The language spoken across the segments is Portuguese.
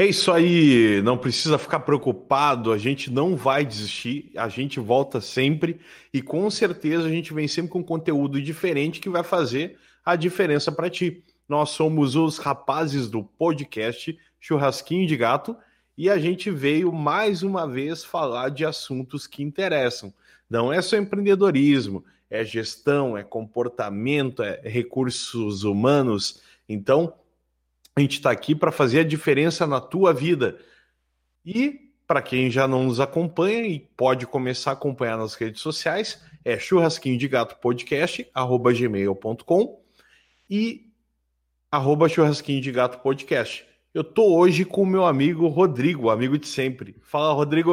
É isso aí, não precisa ficar preocupado, a gente não vai desistir, a gente volta sempre e com certeza a gente vem sempre com conteúdo diferente que vai fazer a diferença para ti. Nós somos os rapazes do podcast Churrasquinho de Gato e a gente veio mais uma vez falar de assuntos que interessam. Não é só empreendedorismo, é gestão, é comportamento, é recursos humanos. Então, a gente está aqui para fazer a diferença na tua vida. E para quem já não nos acompanha e pode começar a acompanhar nas redes sociais, é churrasquinho de gato podcast, arroba gmail.com e arroba churrasquinho de gato podcast. Eu tô hoje com o meu amigo Rodrigo, amigo de sempre. Fala, Rodrigo.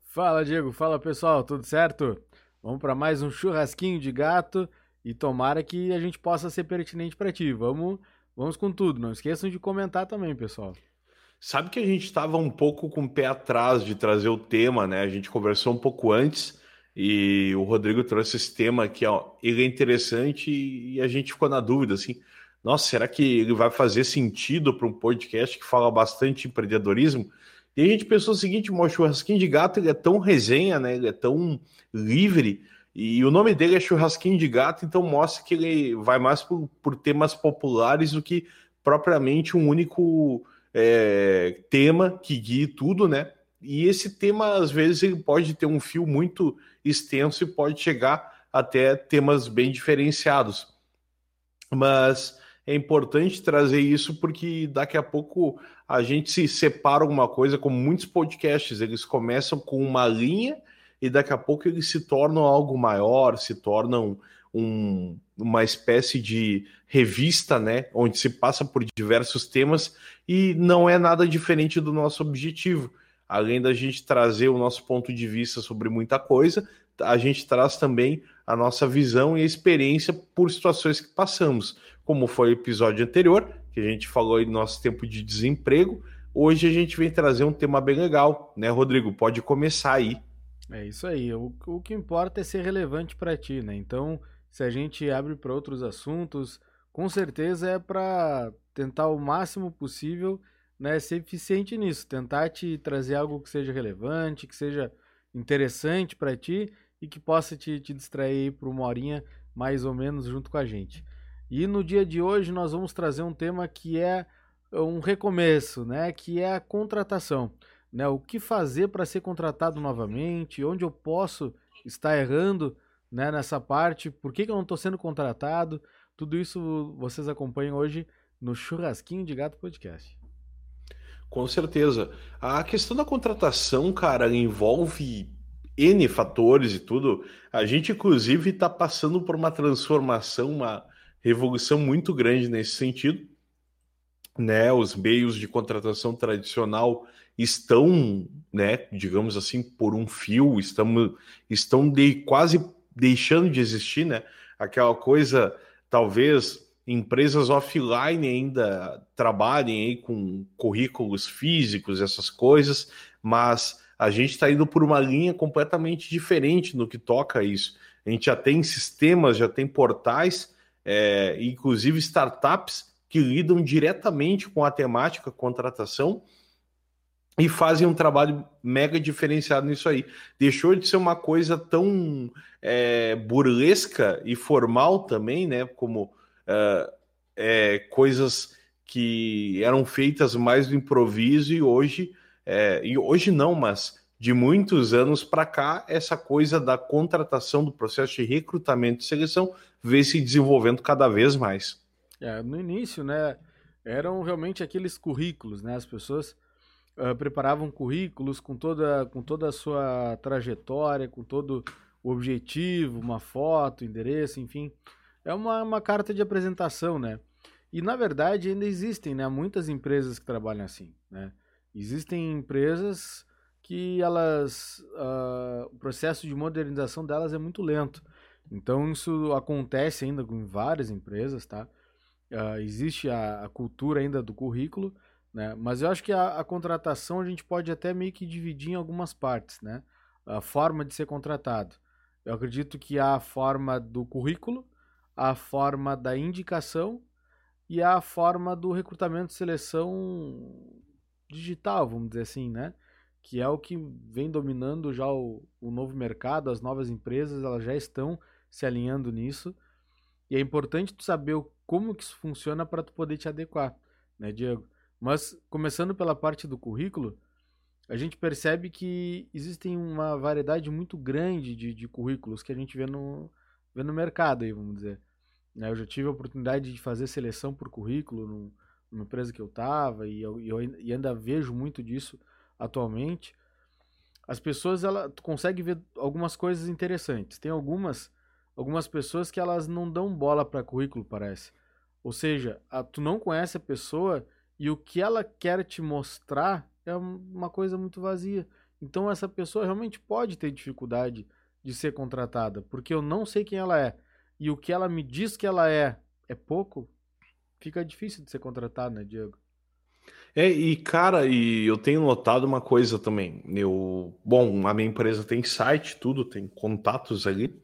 Fala, Diego. Fala, pessoal. Tudo certo? Vamos para mais um churrasquinho de gato e tomara que a gente possa ser pertinente para ti. Vamos Vamos com tudo. Não esqueçam de comentar também, pessoal. Sabe que a gente estava um pouco com o pé atrás de trazer o tema, né? A gente conversou um pouco antes e o Rodrigo trouxe esse tema aqui, ó. Ele é interessante e a gente ficou na dúvida, assim. Nossa, será que ele vai fazer sentido para um podcast que fala bastante empreendedorismo? E a gente pensou o seguinte: o churrasquinho de gato ele é tão resenha, né? Ele é tão livre e o nome dele é Churrasquinho de Gato, então mostra que ele vai mais por, por temas populares do que propriamente um único é, tema que guie tudo, né? E esse tema, às vezes, ele pode ter um fio muito extenso e pode chegar até temas bem diferenciados. Mas é importante trazer isso porque daqui a pouco a gente se separa alguma coisa, como muitos podcasts, eles começam com uma linha e daqui a pouco eles se tornam algo maior, se tornam um, uma espécie de revista, né, onde se passa por diversos temas e não é nada diferente do nosso objetivo. Além da gente trazer o nosso ponto de vista sobre muita coisa, a gente traz também a nossa visão e experiência por situações que passamos, como foi o episódio anterior, que a gente falou aí do nosso tempo de desemprego. Hoje a gente vem trazer um tema bem legal, né, Rodrigo? Pode começar aí. É isso aí. O, o que importa é ser relevante para ti, né? Então, se a gente abre para outros assuntos, com certeza é para tentar o máximo possível, né, ser eficiente nisso, tentar te trazer algo que seja relevante, que seja interessante para ti e que possa te, te distrair por uma horinha mais ou menos junto com a gente. E no dia de hoje nós vamos trazer um tema que é um recomeço, né, que é a contratação né? O que fazer para ser contratado novamente? Onde eu posso estar errando né, nessa parte? Por que, que eu não estou sendo contratado? Tudo isso vocês acompanham hoje no Churrasquinho de Gato Podcast. Com certeza. A questão da contratação, cara, envolve N fatores e tudo. A gente, inclusive, está passando por uma transformação, uma revolução muito grande nesse sentido. Né? Os meios de contratação tradicional estão, né, digamos assim, por um fio, estamos, estão de, quase deixando de existir, né? Aquela coisa, talvez empresas offline ainda trabalhem aí com currículos físicos, essas coisas, mas a gente está indo por uma linha completamente diferente no que toca a isso. A gente já tem sistemas, já tem portais, é, inclusive startups que lidam diretamente com a temática contratação e fazem um trabalho mega diferenciado nisso aí. Deixou de ser uma coisa tão é, burlesca e formal também, né? Como é, é, coisas que eram feitas mais do improviso e hoje, é, e hoje não, mas de muitos anos para cá, essa coisa da contratação do processo de recrutamento e seleção vem se desenvolvendo cada vez mais. É, no início, né, eram realmente aqueles currículos, né, as pessoas uh, preparavam currículos com toda, com toda a sua trajetória, com todo o objetivo, uma foto, endereço, enfim. É uma, uma carta de apresentação, né? E na verdade ainda existem, né? Muitas empresas que trabalham assim, né? Existem empresas que elas, uh, o processo de modernização delas é muito lento. Então isso acontece ainda com várias empresas, tá? Uh, existe a, a, cultura ainda do currículo, né? Mas eu acho que a, a, contratação a gente pode até meio que dividir em algumas partes, né? A forma de ser contratado. Eu acredito que há a forma do currículo, a forma da indicação e a forma do recrutamento e seleção digital, vamos dizer assim, né? Que é o que vem dominando já o, o novo mercado, as novas empresas, elas já estão se alinhando nisso. E é importante tu saber como que isso funciona para tu poder te adequar, né, Diego? Mas começando pela parte do currículo, a gente percebe que existem uma variedade muito grande de, de currículos que a gente vê no, vê no mercado, aí, vamos dizer. Né, eu já tive a oportunidade de fazer seleção por currículo numa empresa que eu estava e eu, e ainda vejo muito disso atualmente. As pessoas, ela, tu consegue ver algumas coisas interessantes. Tem algumas algumas pessoas que elas não dão bola para currículo, parece. Ou seja, a, tu não conhece a pessoa e o que ela quer te mostrar é uma coisa muito vazia. Então essa pessoa realmente pode ter dificuldade de ser contratada, porque eu não sei quem ela é. E o que ela me diz que ela é é pouco, fica difícil de ser contratado, né, Diego? É, e cara, e eu tenho notado uma coisa também. Eu, bom, a minha empresa tem site, tudo, tem contatos ali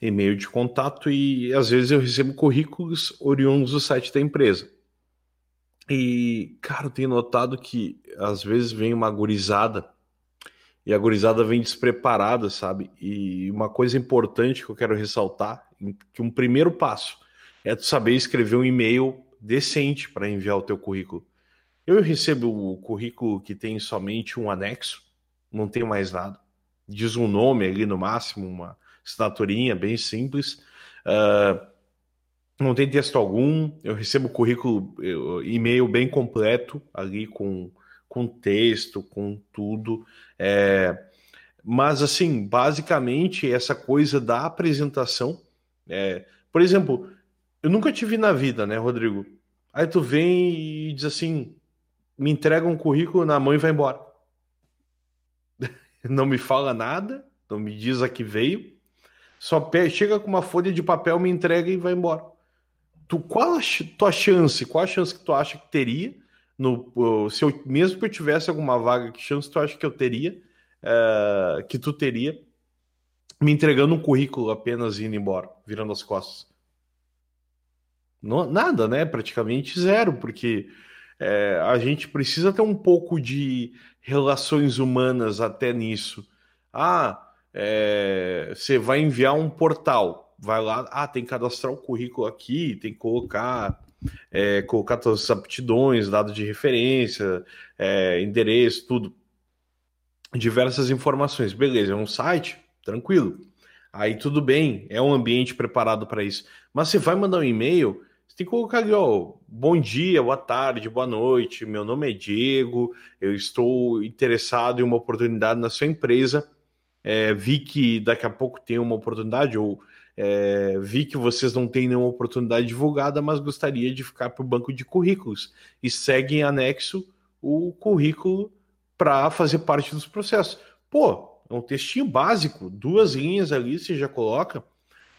e-mail de contato e às vezes eu recebo currículos oriundos do site da empresa. E, cara, eu tenho notado que às vezes vem uma gurizada e a gurizada vem despreparada, sabe? E uma coisa importante que eu quero ressaltar, que um primeiro passo é tu saber escrever um e-mail decente para enviar o teu currículo. Eu recebo o currículo que tem somente um anexo, não tem mais nada. Diz um nome ali no máximo, uma, assinaturinha bem simples. Uh, não tem texto algum, eu recebo currículo, e-mail bem completo ali com, com texto, com tudo. É, mas, assim, basicamente, essa coisa da apresentação. É, por exemplo, eu nunca tive na vida, né, Rodrigo? Aí tu vem e diz assim: me entrega um currículo na mão e vai embora. não me fala nada, não me diz a que veio. Só chega com uma folha de papel, me entrega e vai embora. Tu, qual a tua chance? Qual a chance que tu acha que teria? No, se eu, mesmo que eu tivesse alguma vaga, que chance tu acha que eu teria? Uh, que tu teria me entregando um currículo apenas indo embora, virando as costas? Não, nada, né? Praticamente zero, porque é, a gente precisa ter um pouco de relações humanas até nisso. Ah, é, você vai enviar um portal, vai lá, ah, tem que cadastrar o currículo aqui, tem que colocar, é, colocar todas as aptidões, dados de referência, é, endereço, tudo. Diversas informações. Beleza, é um site, tranquilo. Aí tudo bem, é um ambiente preparado para isso. Mas você vai mandar um e-mail, você tem que colocar ali, ó, bom dia, boa tarde, boa noite, meu nome é Diego, eu estou interessado em uma oportunidade na sua empresa é, vi que daqui a pouco tem uma oportunidade, ou é, vi que vocês não têm nenhuma oportunidade divulgada, mas gostaria de ficar para o banco de currículos. E segue em anexo o currículo para fazer parte dos processos. Pô, é um textinho básico, duas linhas ali, você já coloca.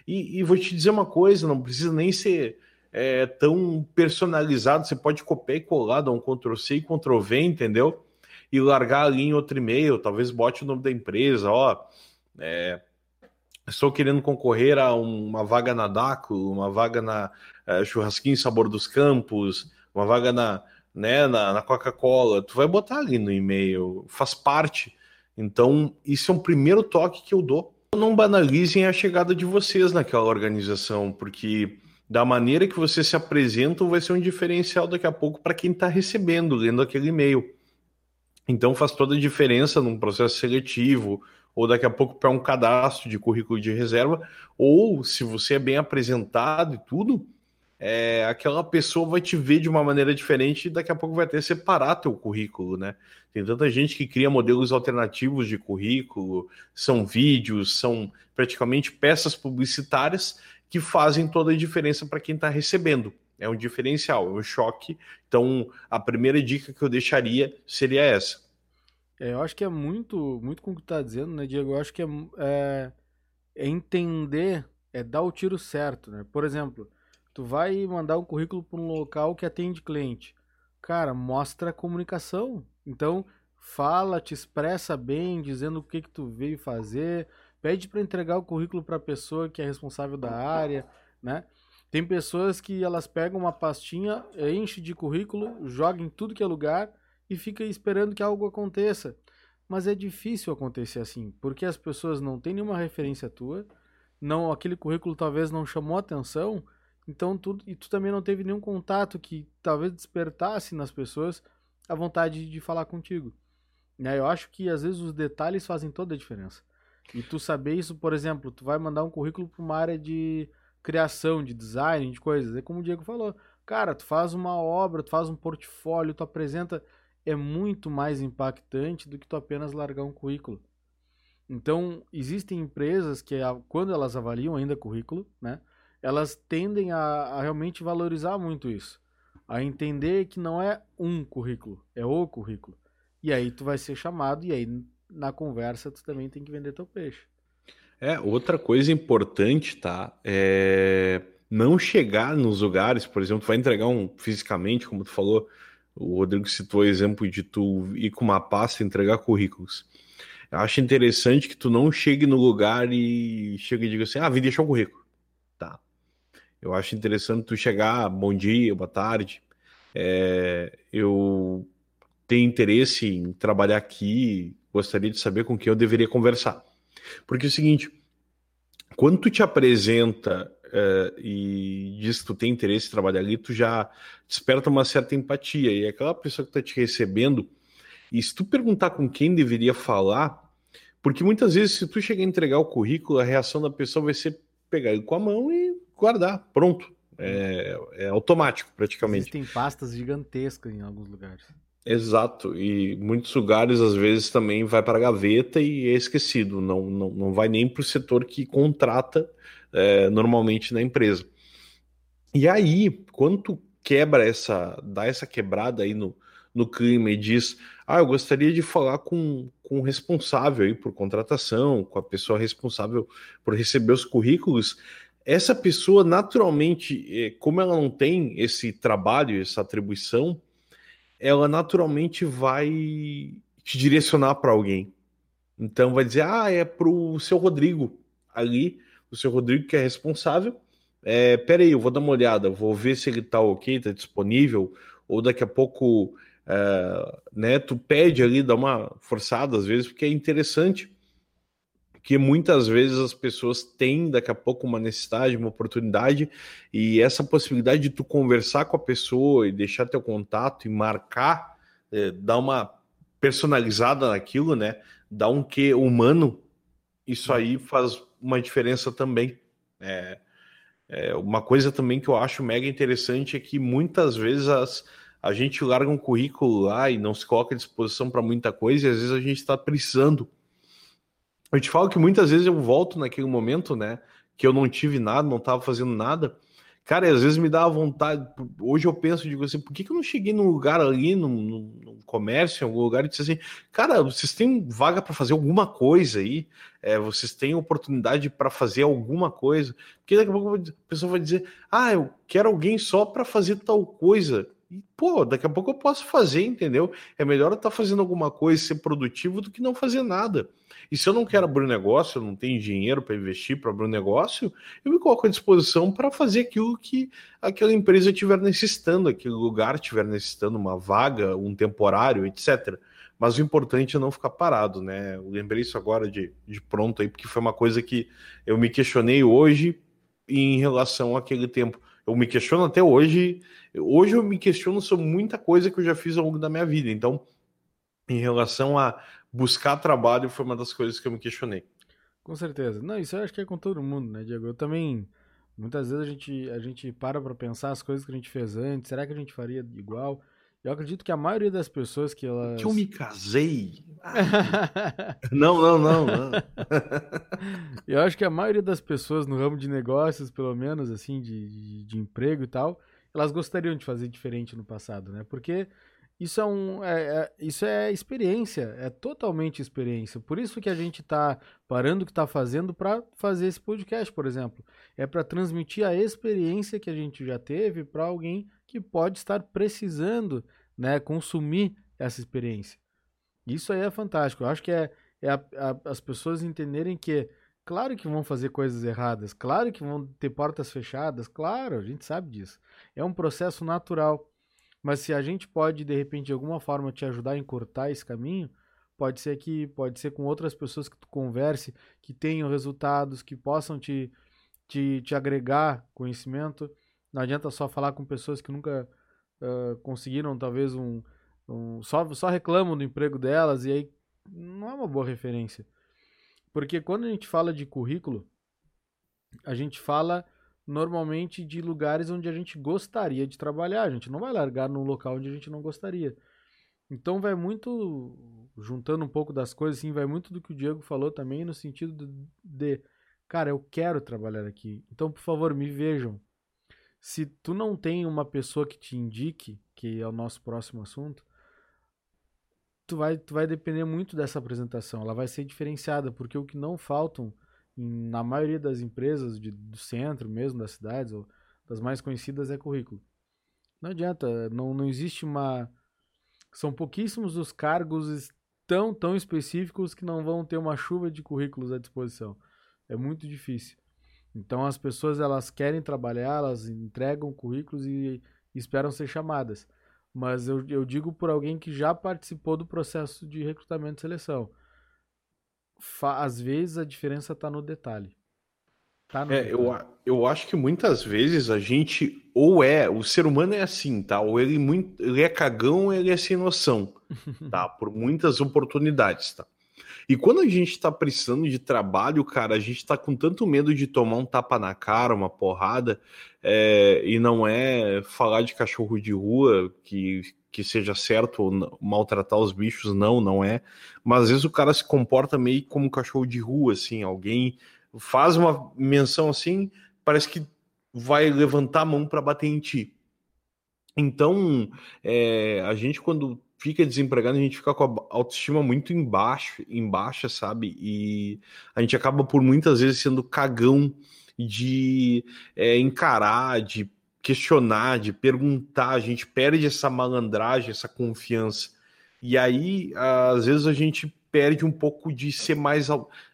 E, e vou te dizer uma coisa: não precisa nem ser é, tão personalizado, você pode copiar e colar, dar um Ctrl C e Ctrl V, entendeu? e largar ali em outro e-mail, talvez bote o nome da empresa, ó, é, estou querendo concorrer a uma vaga na DACO, uma vaga na é, Churrasquinho Sabor dos Campos, uma vaga na, né, na, na Coca-Cola, tu vai botar ali no e-mail, faz parte. Então, isso é um primeiro toque que eu dou. Não banalizem a chegada de vocês naquela organização, porque da maneira que vocês se apresentam vai ser um diferencial daqui a pouco para quem está recebendo, lendo aquele e-mail. Então faz toda a diferença num processo seletivo, ou daqui a pouco para um cadastro de currículo de reserva, ou se você é bem apresentado e tudo, é, aquela pessoa vai te ver de uma maneira diferente e daqui a pouco vai até separar teu currículo, né? Tem tanta gente que cria modelos alternativos de currículo, são vídeos, são praticamente peças publicitárias que fazem toda a diferença para quem está recebendo. É um diferencial, é um choque. Então, a primeira dica que eu deixaria seria essa. É, eu acho que é muito, muito com o que tu tá dizendo, né, Diego? Eu acho que é, é, é entender, é dar o tiro certo, né? Por exemplo, tu vai mandar um currículo para um local que atende cliente. Cara, mostra a comunicação. Então, fala, te expressa bem, dizendo o que que tu veio fazer, pede para entregar o currículo para a pessoa que é responsável da área, né? Tem pessoas que elas pegam uma pastinha, enche de currículo, joga em tudo que é lugar e fica esperando que algo aconteça. Mas é difícil acontecer assim, porque as pessoas não têm nenhuma referência tua, não aquele currículo talvez não chamou atenção, então tu, e tu também não teve nenhum contato que talvez despertasse nas pessoas a vontade de falar contigo. Né? Eu acho que às vezes os detalhes fazem toda a diferença. E tu saber isso, por exemplo, tu vai mandar um currículo para uma área de criação, de design, de coisas. É como o Diego falou, cara, tu faz uma obra, tu faz um portfólio, tu apresenta é muito mais impactante do que tu apenas largar um currículo. Então, existem empresas que, quando elas avaliam ainda currículo, né, elas tendem a, a realmente valorizar muito isso. A entender que não é um currículo, é o currículo. E aí tu vai ser chamado, e aí na conversa tu também tem que vender teu peixe. É, outra coisa importante, tá? É não chegar nos lugares, por exemplo, tu vai entregar um fisicamente, como tu falou, o Rodrigo citou o exemplo de tu ir com uma pasta entregar currículos. Eu acho interessante que tu não chegue no lugar e chegue e diga assim: ah, vim deixar o currículo. Tá. Eu acho interessante tu chegar, bom dia, boa tarde. É, eu tenho interesse em trabalhar aqui, gostaria de saber com quem eu deveria conversar. Porque é o seguinte, quando tu te apresenta uh, e diz que tu tem interesse em trabalhar ali, tu já desperta uma certa empatia. E aquela pessoa que está te recebendo, e se tu perguntar com quem deveria falar, porque muitas vezes, se tu chegar a entregar o currículo, a reação da pessoa vai ser pegar ele com a mão e guardar. Pronto. É, é automático, praticamente. Existem pastas gigantescas em alguns lugares. Exato, e muitos lugares às vezes também vai para a gaveta e é esquecido, não, não, não vai nem para o setor que contrata é, normalmente na empresa. E aí, quando tu quebra essa, dá essa quebrada aí no, no clima e diz, ah, eu gostaria de falar com, com o responsável aí por contratação, com a pessoa responsável por receber os currículos, essa pessoa naturalmente, é, como ela não tem esse trabalho, essa atribuição, ela naturalmente vai te direcionar para alguém. Então vai dizer, ah, é para o seu Rodrigo ali o seu Rodrigo, que é responsável. É, peraí, eu vou dar uma olhada, vou ver se ele tá ok, tá disponível, ou daqui a pouco é, né, tu pede ali, dá uma forçada às vezes, porque é interessante. Porque muitas vezes as pessoas têm daqui a pouco uma necessidade, uma oportunidade, e essa possibilidade de tu conversar com a pessoa e deixar teu contato e marcar, é, dar uma personalizada naquilo, né? Dar um quê humano, isso aí faz uma diferença também. É, é, uma coisa também que eu acho mega interessante é que muitas vezes as, a gente larga um currículo lá e não se coloca à disposição para muita coisa e às vezes a gente está precisando. Eu te falo que muitas vezes eu volto naquele momento, né? Que eu não tive nada, não estava fazendo nada. Cara, às vezes me dá vontade. Hoje eu penso, digo assim, por que, que eu não cheguei num lugar ali, num, num comércio, em algum lugar, e disse assim, cara, vocês têm vaga para fazer alguma coisa aí? É, vocês têm oportunidade para fazer alguma coisa? Porque daqui a pouco a pessoa vai dizer, ah, eu quero alguém só para fazer tal coisa. E, pô, daqui a pouco eu posso fazer, entendeu? É melhor eu estar tá fazendo alguma coisa, ser produtivo, do que não fazer nada. E se eu não quero abrir um negócio, eu não tenho dinheiro para investir para abrir um negócio, eu me coloco à disposição para fazer aquilo que aquela empresa estiver necessitando, aquele lugar estiver necessitando, uma vaga, um temporário, etc. Mas o importante é não ficar parado, né? Eu lembrei isso agora de, de pronto aí, porque foi uma coisa que eu me questionei hoje em relação àquele tempo. Eu me questiono até hoje. Hoje eu me questiono sobre muita coisa que eu já fiz ao longo da minha vida. Então, em relação a buscar trabalho foi uma das coisas que eu me questionei. Com certeza. Não, isso eu acho que é com todo mundo, né, Diego? Eu também. Muitas vezes a gente, a gente para para pensar as coisas que a gente fez antes. Será que a gente faria igual? Eu acredito que a maioria das pessoas que elas. Que eu me casei. Não, não, não, não. eu acho que a maioria das pessoas no ramo de negócios, pelo menos, assim, de, de, de emprego e tal, elas gostariam de fazer diferente no passado, né? Porque isso é, um, é, é, isso é experiência, é totalmente experiência. Por isso que a gente está parando o que está fazendo para fazer esse podcast, por exemplo. É para transmitir a experiência que a gente já teve para alguém que pode estar precisando né, consumir essa experiência. Isso aí é fantástico. Eu acho que é, é a, a, as pessoas entenderem que, claro que vão fazer coisas erradas, claro que vão ter portas fechadas, claro, a gente sabe disso. É um processo natural Mas se a gente pode, de repente, de alguma forma te ajudar a encurtar esse caminho, pode ser que pode ser com outras pessoas que tu converse, que tenham resultados, que possam te, te, te agregar conhecimento. Não adianta só falar com pessoas que nunca uh, conseguiram, talvez, um, um. só, só reclamam do emprego delas e aí não é uma boa referência. Porque quando a gente fala de currículo, a gente fala normalmente de lugares onde a gente gostaria de trabalhar. A gente não vai largar num local onde a gente não gostaria. Então vai muito, juntando um pouco das coisas, assim, vai muito do que o Diego falou também, no sentido de, de cara, eu quero trabalhar aqui. Então, por favor, me vejam. Se tu não tem uma pessoa que te indique, que é o nosso próximo assunto, tu vai, tu vai depender muito dessa apresentação. Ela vai ser diferenciada, porque o que não faltam em, na maioria das empresas de, do centro mesmo, das cidades, ou das mais conhecidas, é currículo. Não adianta, não, não existe uma. São pouquíssimos os cargos tão, tão específicos que não vão ter uma chuva de currículos à disposição. É muito difícil. Então as pessoas elas querem trabalhar, elas entregam currículos e esperam ser chamadas. Mas eu, eu digo por alguém que já participou do processo de recrutamento e seleção. Fa às vezes a diferença está no detalhe. Tá no é, detalhe. Eu, eu acho que muitas vezes a gente ou é, o ser humano é assim, tá? Ou ele, muito, ele é cagão ou ele é sem noção, tá? Por muitas oportunidades, tá? E quando a gente tá precisando de trabalho, cara, a gente tá com tanto medo de tomar um tapa na cara, uma porrada, é, e não é falar de cachorro de rua, que, que seja certo maltratar os bichos, não, não é. Mas às vezes o cara se comporta meio como um cachorro de rua, assim, alguém faz uma menção assim, parece que vai levantar a mão para bater em ti. Então, é, a gente quando fica desempregado, a gente fica com a autoestima muito embaixo, embaixo, sabe? E a gente acaba por muitas vezes sendo cagão de é, encarar, de questionar, de perguntar, a gente perde essa malandragem, essa confiança. E aí, às vezes, a gente perde um pouco de ser mais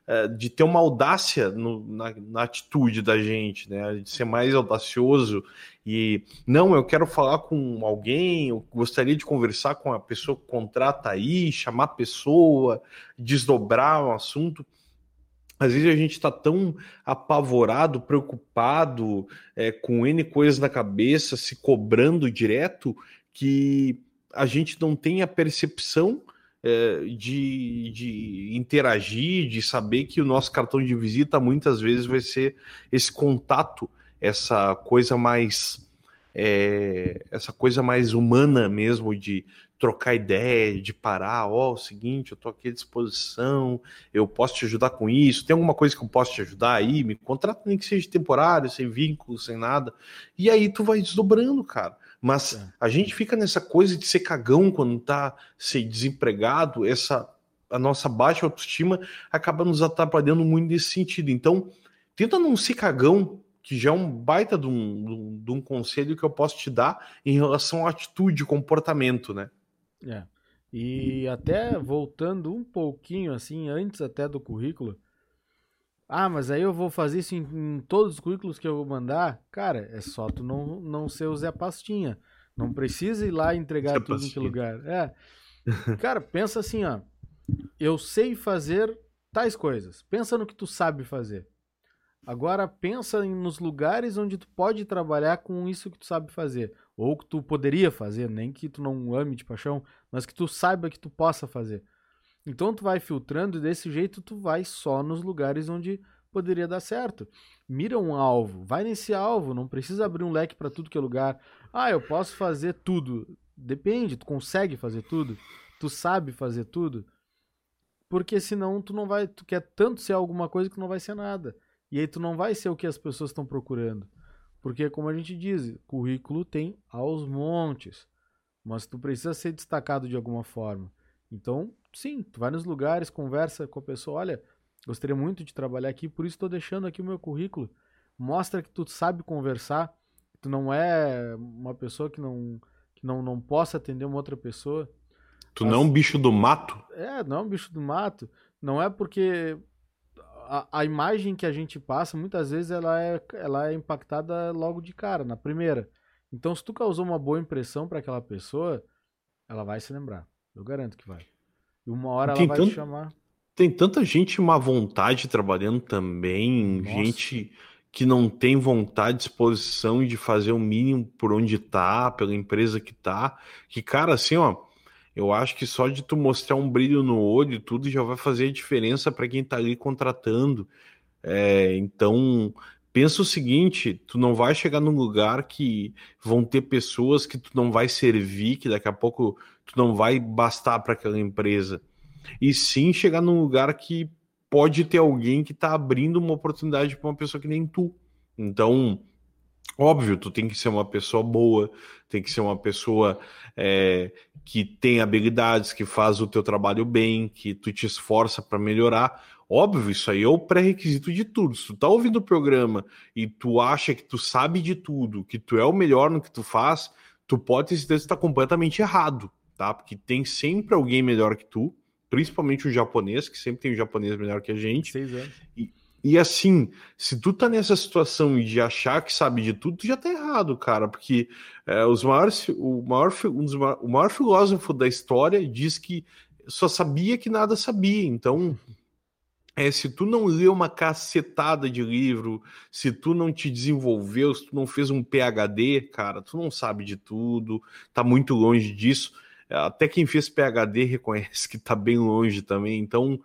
é, de ter uma audácia no, na, na, atitude da gente, né? De ser mais audacioso e não, eu quero falar com alguém, eu gostaria de conversar com a pessoa que contrata aí, chamar a pessoa, desdobrar um assunto. Às vezes a gente está tão apavorado, preocupado, é, com N coisas na cabeça, se cobrando direto, que a gente não tem a percepção de, de interagir, de saber que o nosso cartão de visita muitas vezes vai ser esse contato, essa coisa mais é, essa coisa mais humana mesmo de trocar ideia, de parar, ó, oh, o seguinte, eu tô aqui à disposição, eu posso te ajudar com isso, tem alguma coisa que eu posso te ajudar aí, me contrata nem que seja temporário, sem vínculo, sem nada, e aí tu vai desdobrando, cara. Mas é. a gente fica nessa coisa de ser cagão quando tá ser desempregado, essa a nossa baixa autoestima acaba nos atrapalhando muito nesse sentido. Então, tenta não ser cagão, que já é um baita de um, de um conselho que eu posso te dar em relação à atitude, comportamento, né? É. E até voltando um pouquinho assim, antes até do currículo, ah, mas aí eu vou fazer isso em, em, todos os currículos que eu vou mandar? Cara, é só tu não, não ser o Zé Pastinha. Não precisa ir lá entregar Zé tudo Pastinha. em que lugar. É. Cara, pensa assim, ó. Eu sei fazer tais coisas. Pensa no que tu sabe fazer. Agora pensa nos lugares onde tu pode trabalhar com isso que tu sabe fazer. Ou que tu poderia fazer, nem que tu não ame de paixão, mas que tu saiba que tu possa fazer. Então tu vai filtrando e desse jeito tu vai só nos lugares onde poderia dar certo. Mira um alvo, vai nesse alvo, não precisa abrir um leque para tudo que é lugar. Ah, eu posso fazer tudo. Depende, tu consegue fazer tudo? Tu sabe fazer tudo? Porque senão tu não vai, tu quer tanto ser alguma coisa que não vai ser nada. E aí tu não vai ser o que as pessoas estão procurando. Porque como a gente diz, currículo tem aos montes, mas tu precisa ser destacado de alguma forma. Então, sim, tu vai nos lugares, conversa com a pessoa, olha, gostaria muito de trabalhar aqui, por isso estou deixando aqui o meu currículo. Mostra que tu sabe conversar, que tu não é uma pessoa que não que não, não possa atender uma outra pessoa. Tu não é um bicho do mato? É, não é um bicho do mato. Não é porque a, a imagem que a gente passa, muitas vezes ela é, ela é impactada logo de cara, na primeira. Então, se tu causou uma boa impressão para aquela pessoa, ela vai se lembrar. Eu garanto que vai. E uma hora Tem ela vai tanto- te chamar. Tem tanta gente má vontade trabalhando também, Nossa. gente que não tem vontade, disposição de fazer o mínimo por onde tá, pela empresa que tá, que, cara, assim, ó, eu acho que só de tu mostrar um brilho no olho, tudo já vai fazer a diferença para quem tá ali contratando. É, então, pensa o seguinte, tu não vai chegar num lugar que vão ter pessoas que tu não vai servir, que daqui a pouco tu não vai bastar para aquela empresa e sim chegar num lugar que pode ter alguém que está abrindo uma oportunidade para uma pessoa que nem tu. Então, óbvio, tu tem que ser uma pessoa boa, tem que ser uma pessoa é, que tem habilidades, que faz o teu trabalho bem, que tu te esforça para melhorar. Óbvio, isso aí é o pré-requisito de tudo. Se tu tá ouvindo o programa e tu acha que tu sabe de tudo, que tu é o melhor no que tu faz, tu pode ter certeza que tá completamente errado, tá? Porque tem sempre alguém melhor que tu, principalmente o japonês, que sempre tem um japonês melhor que a gente. Seis anos. E assim, se tu tá nessa situação de achar que sabe de tudo, tu já tá errado, cara, porque é, os maiores, o, maior, um dos o maior filósofo da história diz que só sabia que nada sabia. Então, é, se tu não leu uma cacetada de livro, se tu não te desenvolveu, se tu não fez um PhD, cara, tu não sabe de tudo, tá muito longe disso. Até quem fez PhD reconhece que tá bem longe também. Então,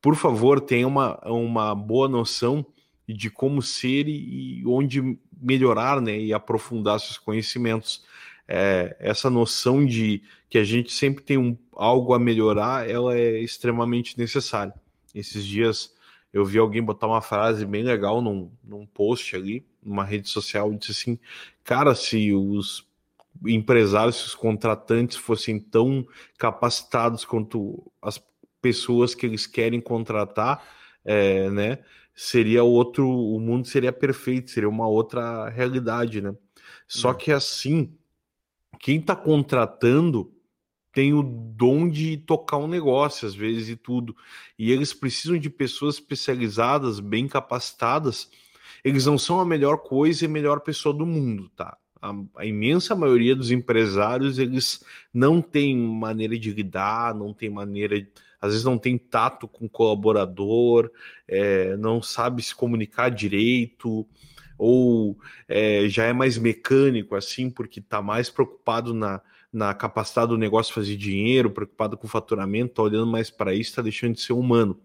por favor, tenha uma, uma boa noção de como ser e, e onde melhorar, né, e aprofundar seus conhecimentos. É, essa noção de que a gente sempre tem um, algo a melhorar, ela é extremamente necessária. Esses dias eu vi alguém botar uma frase bem legal num, num post ali, numa rede social, disse assim, cara, se os empresários, se os contratantes fossem tão capacitados quanto as pessoas que eles querem contratar, é, né? Seria outro, o mundo seria perfeito, seria uma outra realidade, né? Só É. que assim, quem está contratando tem o dom de tocar um negócio, às vezes, e tudo. E eles precisam de pessoas especializadas, bem capacitadas. Eles não são a melhor coisa e a melhor pessoa do mundo, tá? A, a imensa maioria dos empresários, eles não têm maneira de lidar, não tem maneira, às vezes não tem tato com o colaborador, é, não sabe se comunicar direito, ou é, já é mais mecânico, assim, porque está mais preocupado na, na capacidade do negócio fazer dinheiro, preocupado com faturamento, está olhando mais para isso, está deixando de ser humano.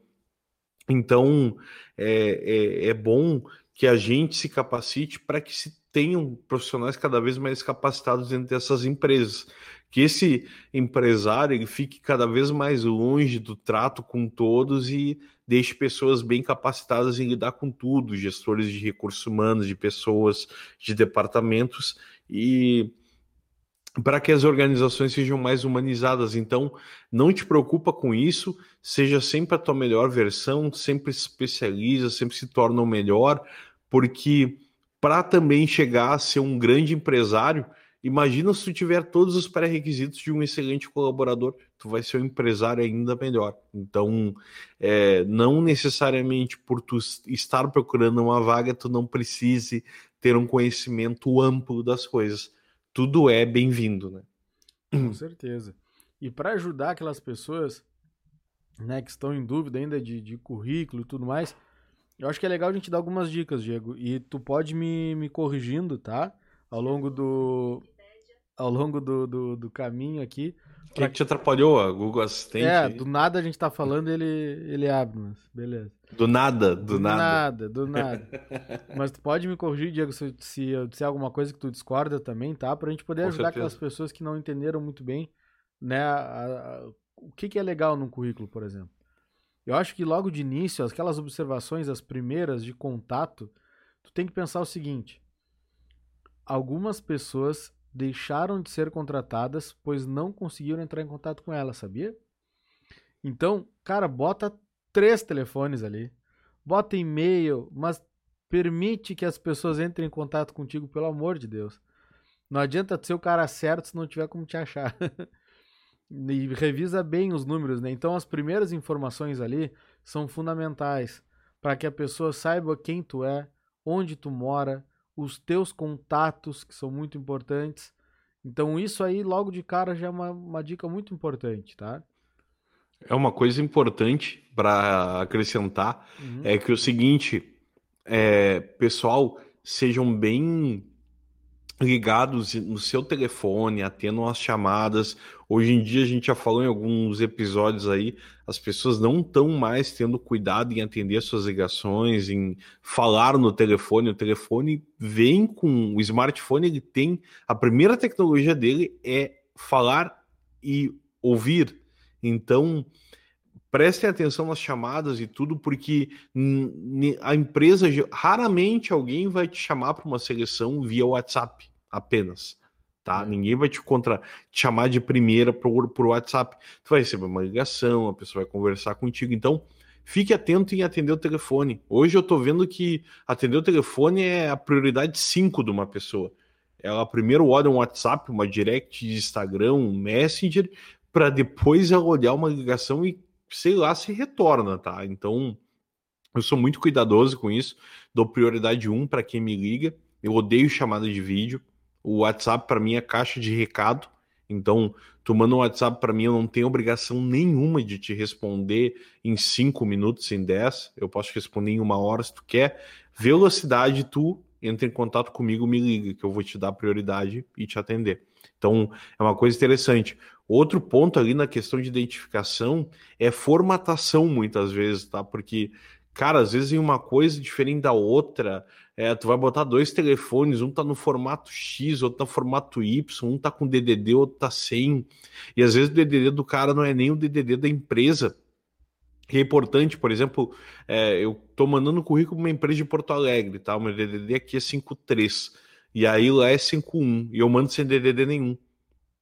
Então, é, é, é bom que a gente se capacite para que se tenham profissionais cada vez mais capacitados dentro dessas empresas. Que esse empresário ele fique cada vez mais longe do trato com todos e deixe pessoas bem capacitadas em lidar com tudo, gestores de recursos humanos, de pessoas, de departamentos, e para que as organizações sejam mais humanizadas. Então, não te preocupa com isso, seja sempre a tua melhor versão, sempre se especializa, sempre se torna o melhor, porque para também chegar a ser um grande empresário, imagina se tu tiver todos os pré-requisitos de um excelente colaborador, tu vai ser um empresário ainda melhor. Então, é, não necessariamente por tu estar procurando uma vaga, tu não precise ter um conhecimento amplo das coisas. Tudo é bem-vindo, né? Com certeza. E para ajudar aquelas pessoas né, que estão em dúvida ainda de, de currículo e tudo mais, eu acho que é legal a gente dar algumas dicas, Diego. E tu pode me, me corrigindo, tá? Ao longo do. Ao longo do, do, do caminho aqui. O que, que te atrapalhou? A Google Assistente? É, aí? do nada a gente tá falando ele ele abre, mas beleza. Do nada, do, Do nada. nada, do nada. Mas tu pode me corrigir, Diego, se, se eu disser alguma coisa que tu discorda também, tá? Pra gente poder Com ajudar certeza. aquelas pessoas que não entenderam muito bem, né? a- a- o que, que é legal num currículo, por exemplo. Eu acho que logo de início, aquelas observações, as primeiras de contato, tu tem que pensar o seguinte: algumas pessoas deixaram de ser contratadas pois não conseguiram entrar em contato com ela, sabia? Então, cara, bota três telefones ali, bota e-mail, mas permite que as pessoas entrem em contato contigo, pelo amor de Deus. Não adianta ser o cara certo se não tiver como te achar. e revisa bem os números, né? Então as primeiras informações ali são fundamentais para que a pessoa saiba quem tu é, onde tu mora, os teus contatos, que são muito importantes. Então, isso aí, logo de cara, já é uma, uma dica muito importante, tá? É uma coisa importante para acrescentar, uhum. é que o seguinte, é, pessoal, sejam bem ligados no seu telefone, atendam as chamadas. Hoje em dia, a gente já falou em alguns episódios aí, as pessoas não estão mais tendo cuidado em atender suas ligações, em falar no telefone. O telefone vem com o smartphone, ele tem a primeira tecnologia dele é falar e ouvir. Então, prestem atenção nas chamadas e tudo, porque a empresa raramente alguém vai te chamar para uma seleção via WhatsApp apenas. Tá? Uhum. Ninguém vai te contra te chamar de primeira por, por WhatsApp. Tu vai receber uma ligação, a pessoa vai conversar contigo. Então, fique atento em atender o telefone. Hoje eu estou vendo que atender o telefone é a prioridade 5 de uma pessoa. Ela primeiro olha um WhatsApp, uma direct de Instagram, um Messenger, para depois ela olhar uma ligação e sei lá, se retorna, tá? Então, eu sou muito cuidadoso com isso, dou prioridade 1 para quem me liga. Eu odeio chamada de vídeo. O WhatsApp para mim é caixa de recado. Então, tu manda um WhatsApp para mim, eu não tenho obrigação nenhuma de te responder em 5 minutos, em 10. Eu posso te responder em uma hora se tu quer. Velocidade, tu entra em contato comigo, me liga, que eu vou te dar prioridade e te atender. Então, é uma coisa interessante. Outro ponto ali na questão de identificação é formatação, muitas vezes, tá? Porque, cara, às vezes em uma coisa diferente da outra, é, tu vai botar dois telefones, um tá no formato X, outro tá no formato Y, um tá com DDD, outro tá sem. E às vezes o DDD do cara não é nem o DDD da empresa. Que é importante, por exemplo, é, eu tô mandando um currículo para uma empresa de Porto Alegre, tá? O meu DDD aqui é 53, e aí lá é 51, e eu mando sem DDD nenhum.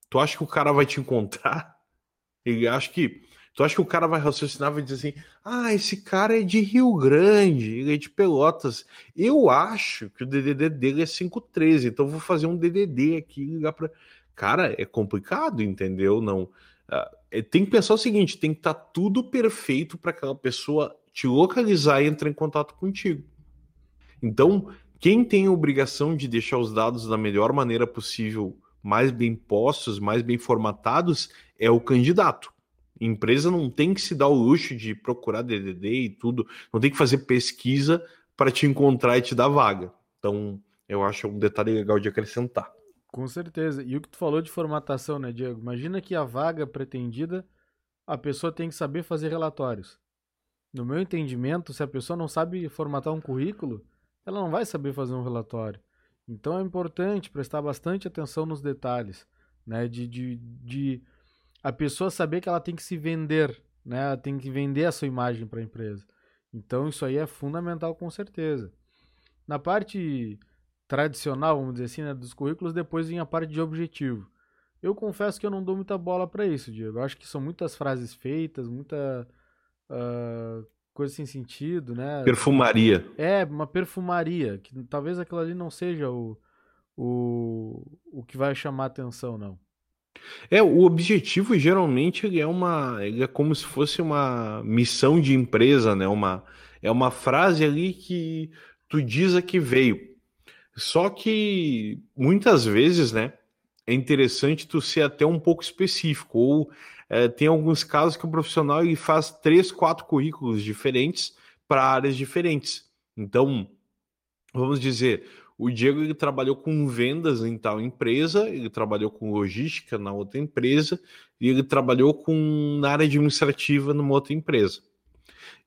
Tu acha que o cara vai te encontrar? Ele acha que. Tu acha que o cara vai raciocinar e vai dizer assim: ah, esse cara é de Rio Grande, ele é de Pelotas. Eu acho que o DDD dele é 513, então vou fazer um DDD aqui e ligar para. Cara, é complicado, entendeu? Não. Uh, tem que pensar o seguinte: tem que estar tá tudo perfeito para aquela pessoa te localizar e entrar em contato contigo. Então, quem tem a obrigação de deixar os dados da melhor maneira possível mais bem postos, mais bem formatados, é o candidato. A empresa não tem que se dar o luxo de procurar DDD e tudo, não tem que fazer pesquisa para te encontrar e te dar vaga. Então, eu acho um detalhe legal de acrescentar. Com certeza. E o que tu falou de formatação, né, Diego? Imagina que a vaga pretendida, a pessoa tem que saber fazer relatórios. No meu entendimento, se a pessoa não sabe formatar um currículo, ela não vai saber fazer um relatório. Então é importante prestar bastante atenção nos detalhes, né? De, de, de a pessoa saber que ela tem que se vender, né? Ela tem que vender a sua imagem para a empresa. Então isso aí é fundamental com certeza. Na parte tradicional, vamos dizer assim, né, dos currículos, depois vem a parte de objetivo. Eu confesso que eu não dou muita bola para isso, Diego. Eu acho que são muitas frases feitas, muita uh, coisa sem sentido, né? Perfumaria. É, uma perfumaria, que talvez aquilo ali não seja o, o, o que vai chamar atenção, não. É, o objetivo geralmente ele é uma, ele é como se fosse uma missão de empresa, né? Uma, é uma frase ali que tu diz a que veio. Só que muitas vezes, né, é interessante tu ser até um pouco específico ou é, tem alguns casos que o profissional ele faz três, quatro currículos diferentes para áreas diferentes. Então, vamos dizer, o Diego ele trabalhou com vendas em tal empresa, ele trabalhou com logística na outra empresa e ele trabalhou com na área administrativa numa outra empresa.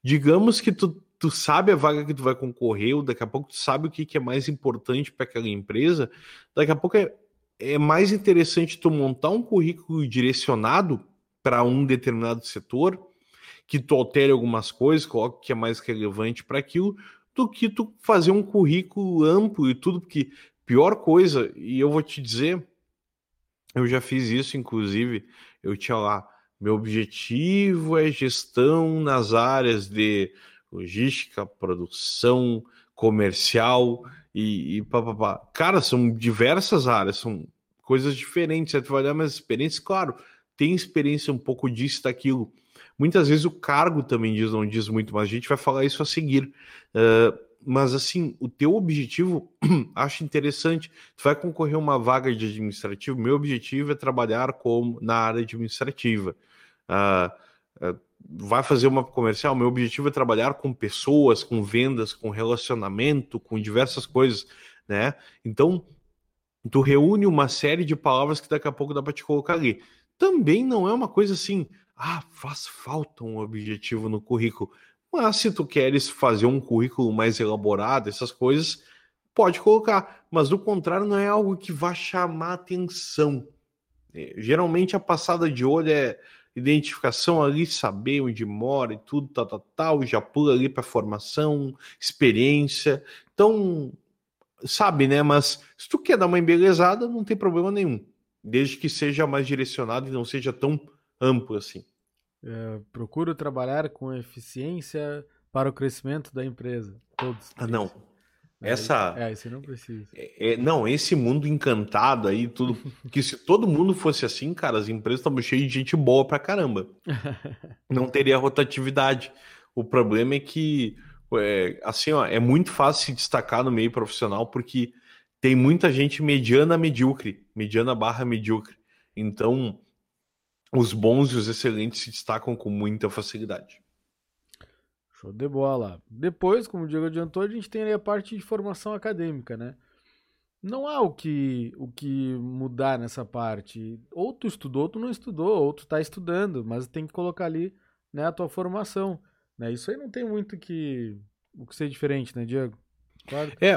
Digamos que tu, tu sabe a vaga que tu vai concorrer, ou daqui a pouco tu sabe o que, que é mais importante para aquela empresa, daqui a pouco é, é mais interessante tu montar um currículo direcionado para um determinado setor, que tu altere algumas coisas, coloque o que é mais relevante para aquilo, do que tu fazer um currículo amplo e tudo, porque pior coisa, e eu vou te dizer, eu já fiz isso, inclusive, eu tinha lá, meu objetivo é gestão nas áreas de logística, produção, comercial e, e pá, pá, pá. Cara, são diversas áreas, são coisas diferentes. Você vai olhar minhas experiências, claro, tem experiência um pouco disso, daquilo. Muitas vezes o cargo também diz, não diz muito, mas a gente vai falar isso a seguir. Uh, mas assim, o teu objetivo, acho interessante. Tu vai concorrer a uma vaga de administrativo. Meu objetivo é trabalhar como na área administrativa. Uh, vai fazer uma comercial. Meu objetivo é trabalhar com pessoas, com vendas, com relacionamento, com diversas coisas, né? Então, tu reúne uma série de palavras que daqui a pouco dá para te colocar ali. Também não é uma coisa assim, ah, faz falta um objetivo no currículo. Mas se tu queres fazer um currículo mais elaborado, essas coisas, pode colocar. Mas do contrário, não é algo que vá chamar atenção. É, geralmente a passada de olho é identificação ali, saber onde mora e tudo, tal, tal, tal, já pula ali para formação, experiência. Então, sabe, né? Mas se tu quer dar uma embelezada, não tem problema nenhum. Desde que seja mais direcionado e não seja tão amplo assim. É, procuro trabalhar com eficiência para o crescimento da empresa. Todos. Ah, não. Essa. É, esse não precisa. É, é, não, esse mundo encantado aí, tudo. que se todo mundo fosse assim, cara, as empresas estavam cheias de gente boa pra caramba. não teria rotatividade. O problema é que, é, assim, ó, é muito fácil se destacar no meio profissional porque tem muita gente mediana medíocre, mediana barra medíocre. Então, os bons e os excelentes se destacam com muita facilidade. Show de bola. Depois, como o Diego adiantou, a gente tem a parte de formação acadêmica, né? Não há o que, o que mudar nessa parte. Ou tu estudou, ou tu não estudou, ou tu tá estudando, mas tem que colocar ali né, a tua formação. Né? Isso aí não tem muito que, o que ser diferente, né, Diego? Claro. É,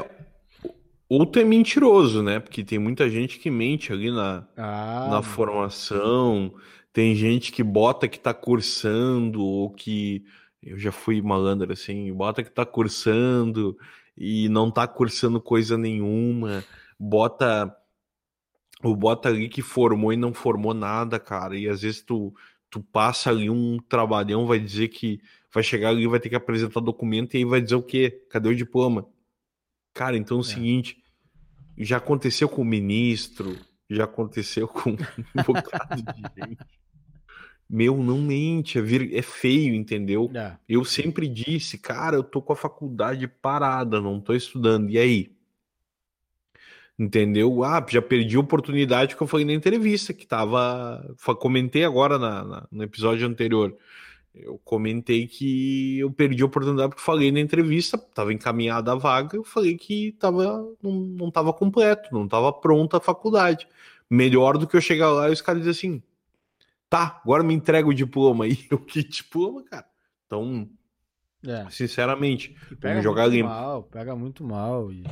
ou tu é mentiroso, né? Porque tem muita gente que mente ali na, ah, na formação. Tem gente que bota que tá cursando, ou que. Eu já fui malandro assim, bota que tá cursando e não tá cursando coisa nenhuma, bota. O bota ali que formou e não formou nada, cara. E às vezes tu, tu passa ali um trabalhão, vai dizer que vai chegar ali, vai ter que apresentar documento e aí vai dizer o quê? Cadê o diploma? Cara, então é o é. seguinte, já aconteceu com o ministro, já aconteceu com um bocado de gente. Meu, não mente, é, é feio, entendeu? É. Eu sempre disse, cara, eu tô com a faculdade parada, não tô estudando. E aí? Entendeu? Ah, já perdi a oportunidade que eu falei na entrevista, que tava. Comentei agora na, na, no episódio anterior. Eu comentei que eu perdi a oportunidade porque falei na entrevista, estava encaminhada a vaga, eu falei que tava, não estava completo, não estava pronta a faculdade. Melhor do que eu chegar lá e os caras dizem assim: Tá, agora me entrega o diploma aí. Eu que diploma, cara? Então, é. sinceramente, vamos jogar limpo. Mal, pega muito mal. E,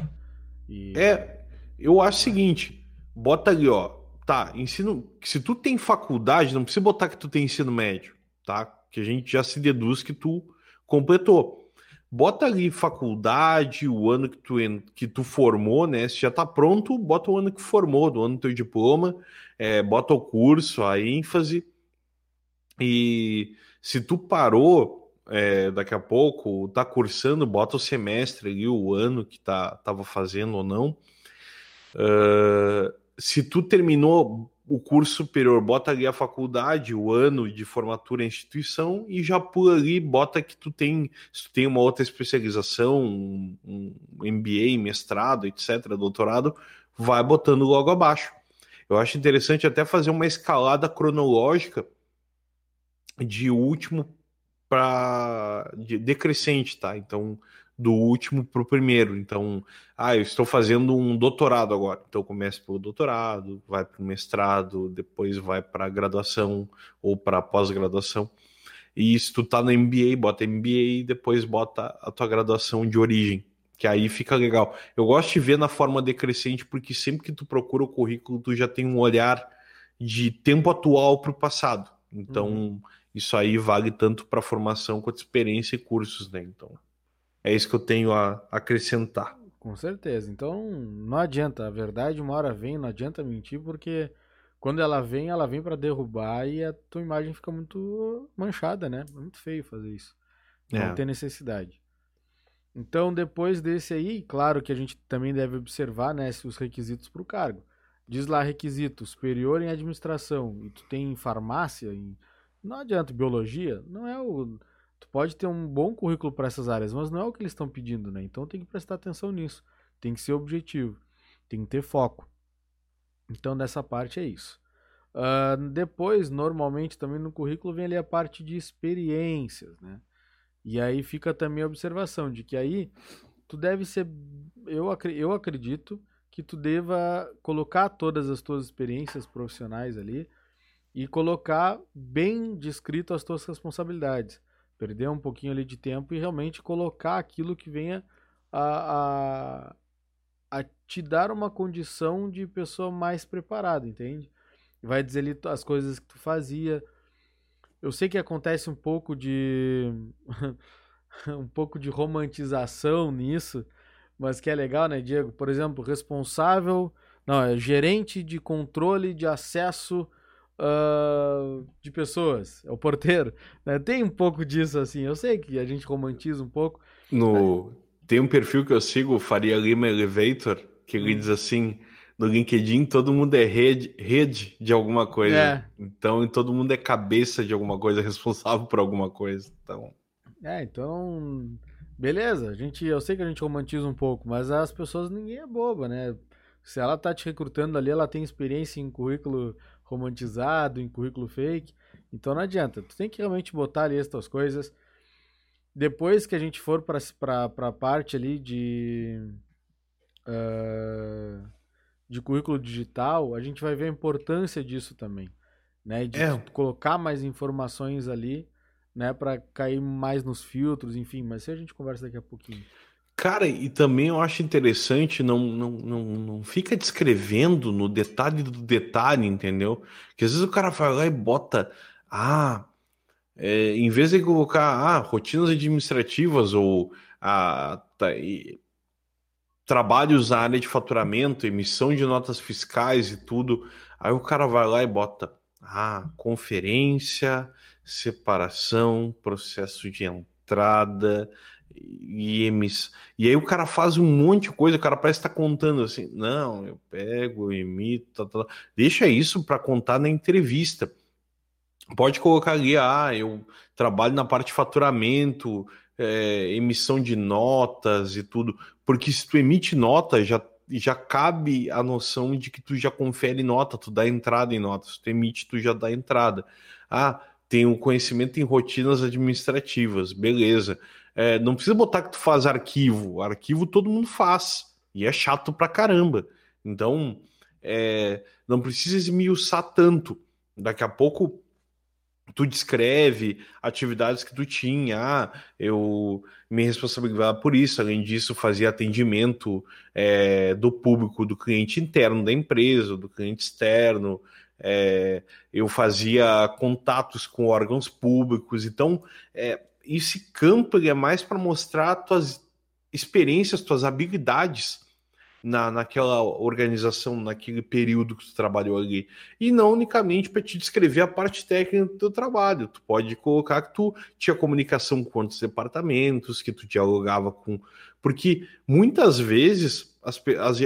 e... É, eu acho o seguinte: bota ali, ó. Tá, ensino. Se tu tem faculdade, não precisa botar que tu tem ensino médio, tá? Que a gente já se deduz que tu completou. Bota ali faculdade, o ano que tu, que tu formou, né? Se já tá pronto, bota o ano que formou, do ano do teu diploma é, bota o curso, a ênfase, e se tu parou é, daqui a pouco, tá cursando, bota o semestre ali, o ano que tá, tava fazendo ou não. Uh, se tu terminou o curso superior, bota ali a faculdade, o ano de formatura instituição e já pula ali, bota que tu tem, se tu tem uma outra especialização, um, um MBA, mestrado, etc., doutorado, vai botando logo abaixo. Eu acho interessante até fazer uma escalada cronológica de último para de decrescente, tá? Então, do último para o primeiro. Então, ah, eu estou fazendo um doutorado agora. Então, começa pelo doutorado, vai para o mestrado, depois vai para a graduação ou para a pós-graduação. E se tu tá no MBA, bota MBA e depois bota a tua graduação de origem que aí fica legal. Eu gosto de ver na forma decrescente, porque sempre que tu procura o currículo, tu já tem um olhar de tempo atual para o passado. Então, uhum. Isso aí vale tanto para formação quanto experiência e cursos, né? Então, é isso que eu tenho a acrescentar. Com certeza. Então, não adianta. A verdade, uma hora vem, não adianta mentir, porque quando ela vem, ela vem para derrubar e a tua imagem fica muito manchada, né? É muito feio fazer isso. Não é. tem necessidade. Então, depois desse aí, claro que a gente também deve observar né, os requisitos para o cargo. Diz lá requisito superior em administração e tu tem farmácia, em... não adianta biologia, não é o Tu pode ter um bom currículo para essas áreas, mas não é o que eles estão pedindo, né? Então tem que prestar atenção nisso. Tem que ser objetivo, tem que ter foco. Então, dessa parte é isso. Uh, depois, normalmente, também no currículo vem ali a parte de experiências, né? E aí fica também a observação de que aí tu deve ser. Eu, eu acredito que tu deva colocar todas as tuas experiências profissionais ali e colocar bem descrito as tuas responsabilidades. Perder um pouquinho ali de tempo e realmente colocar aquilo que venha a, a, a te dar uma condição de pessoa mais preparada, entende? Vai dizer ali as coisas que tu fazia. Eu sei que acontece um pouco de. um pouco de romantização nisso, mas que é legal, né, Diego? Por exemplo, responsável. Não, é gerente de controle de acesso uh, de pessoas. É o porteiro. Né? Tem um pouco disso, assim. Eu sei que a gente romantiza um pouco. No... Mas... Tem um perfil que eu sigo, Faria Lima Elevator, que ele hum. diz assim: no LinkedIn todo mundo é rede, rede de alguma coisa. É. Então todo mundo é cabeça de alguma coisa, responsável por alguma coisa. Então. É, então. Beleza, a gente, eu sei que a gente romantiza um pouco, mas as pessoas, ninguém é boba, né? Se ela tá te recrutando ali, ela tem experiência em currículo romantizado, em currículo fake. Então não adianta. Tu tem que realmente botar ali as tuas coisas. Depois que a gente for para a parte ali de. Uh, de currículo digital, a gente vai ver a importância disso também, né? De é. colocar mais informações ali, né, para cair mais nos filtros, enfim, mas se a gente conversa daqui a pouquinho. Cara, e também eu acho interessante, não, não, não, não fica descrevendo no detalhe do detalhe, entendeu? Que às vezes o cara vai lá e bota, ah, é, em vez de colocar, ah, rotinas administrativas ou ah, tá, e, trabalhos na área de faturamento, emissão de notas fiscais e tudo. Aí o cara vai lá e bota ah, conferência, separação, processo de entrada e emissão. E aí o cara faz um monte de coisa, o cara parece estar tá contando assim, não, eu pego, eu emito, tá, tá. deixa isso para contar na entrevista. Pode colocar ali, ah, eu trabalho na parte de faturamento, é, emissão de notas e tudo, porque se tu emite nota, já, já cabe a noção de que tu já confere nota, tu dá entrada em notas, tu emite, tu já dá entrada. Ah, tem o conhecimento em rotinas administrativas, beleza. É, não precisa botar que tu faz arquivo, arquivo todo mundo faz, e é chato pra caramba. Então, é, não precisa esmiuçar tanto. Daqui a pouco tu descreve atividades que tu tinha, ah, eu me responsabilizava por isso, além disso fazia atendimento é, do público, do cliente interno da empresa, do cliente externo, é, eu fazia contatos com órgãos públicos, então é, esse campo é mais para mostrar tuas experiências, tuas habilidades, na, naquela organização, naquele período que tu trabalhou ali. E não unicamente para te descrever a parte técnica do teu trabalho. Tu pode colocar que tu tinha comunicação com outros departamentos, que tu dialogava com. Porque muitas vezes as, as,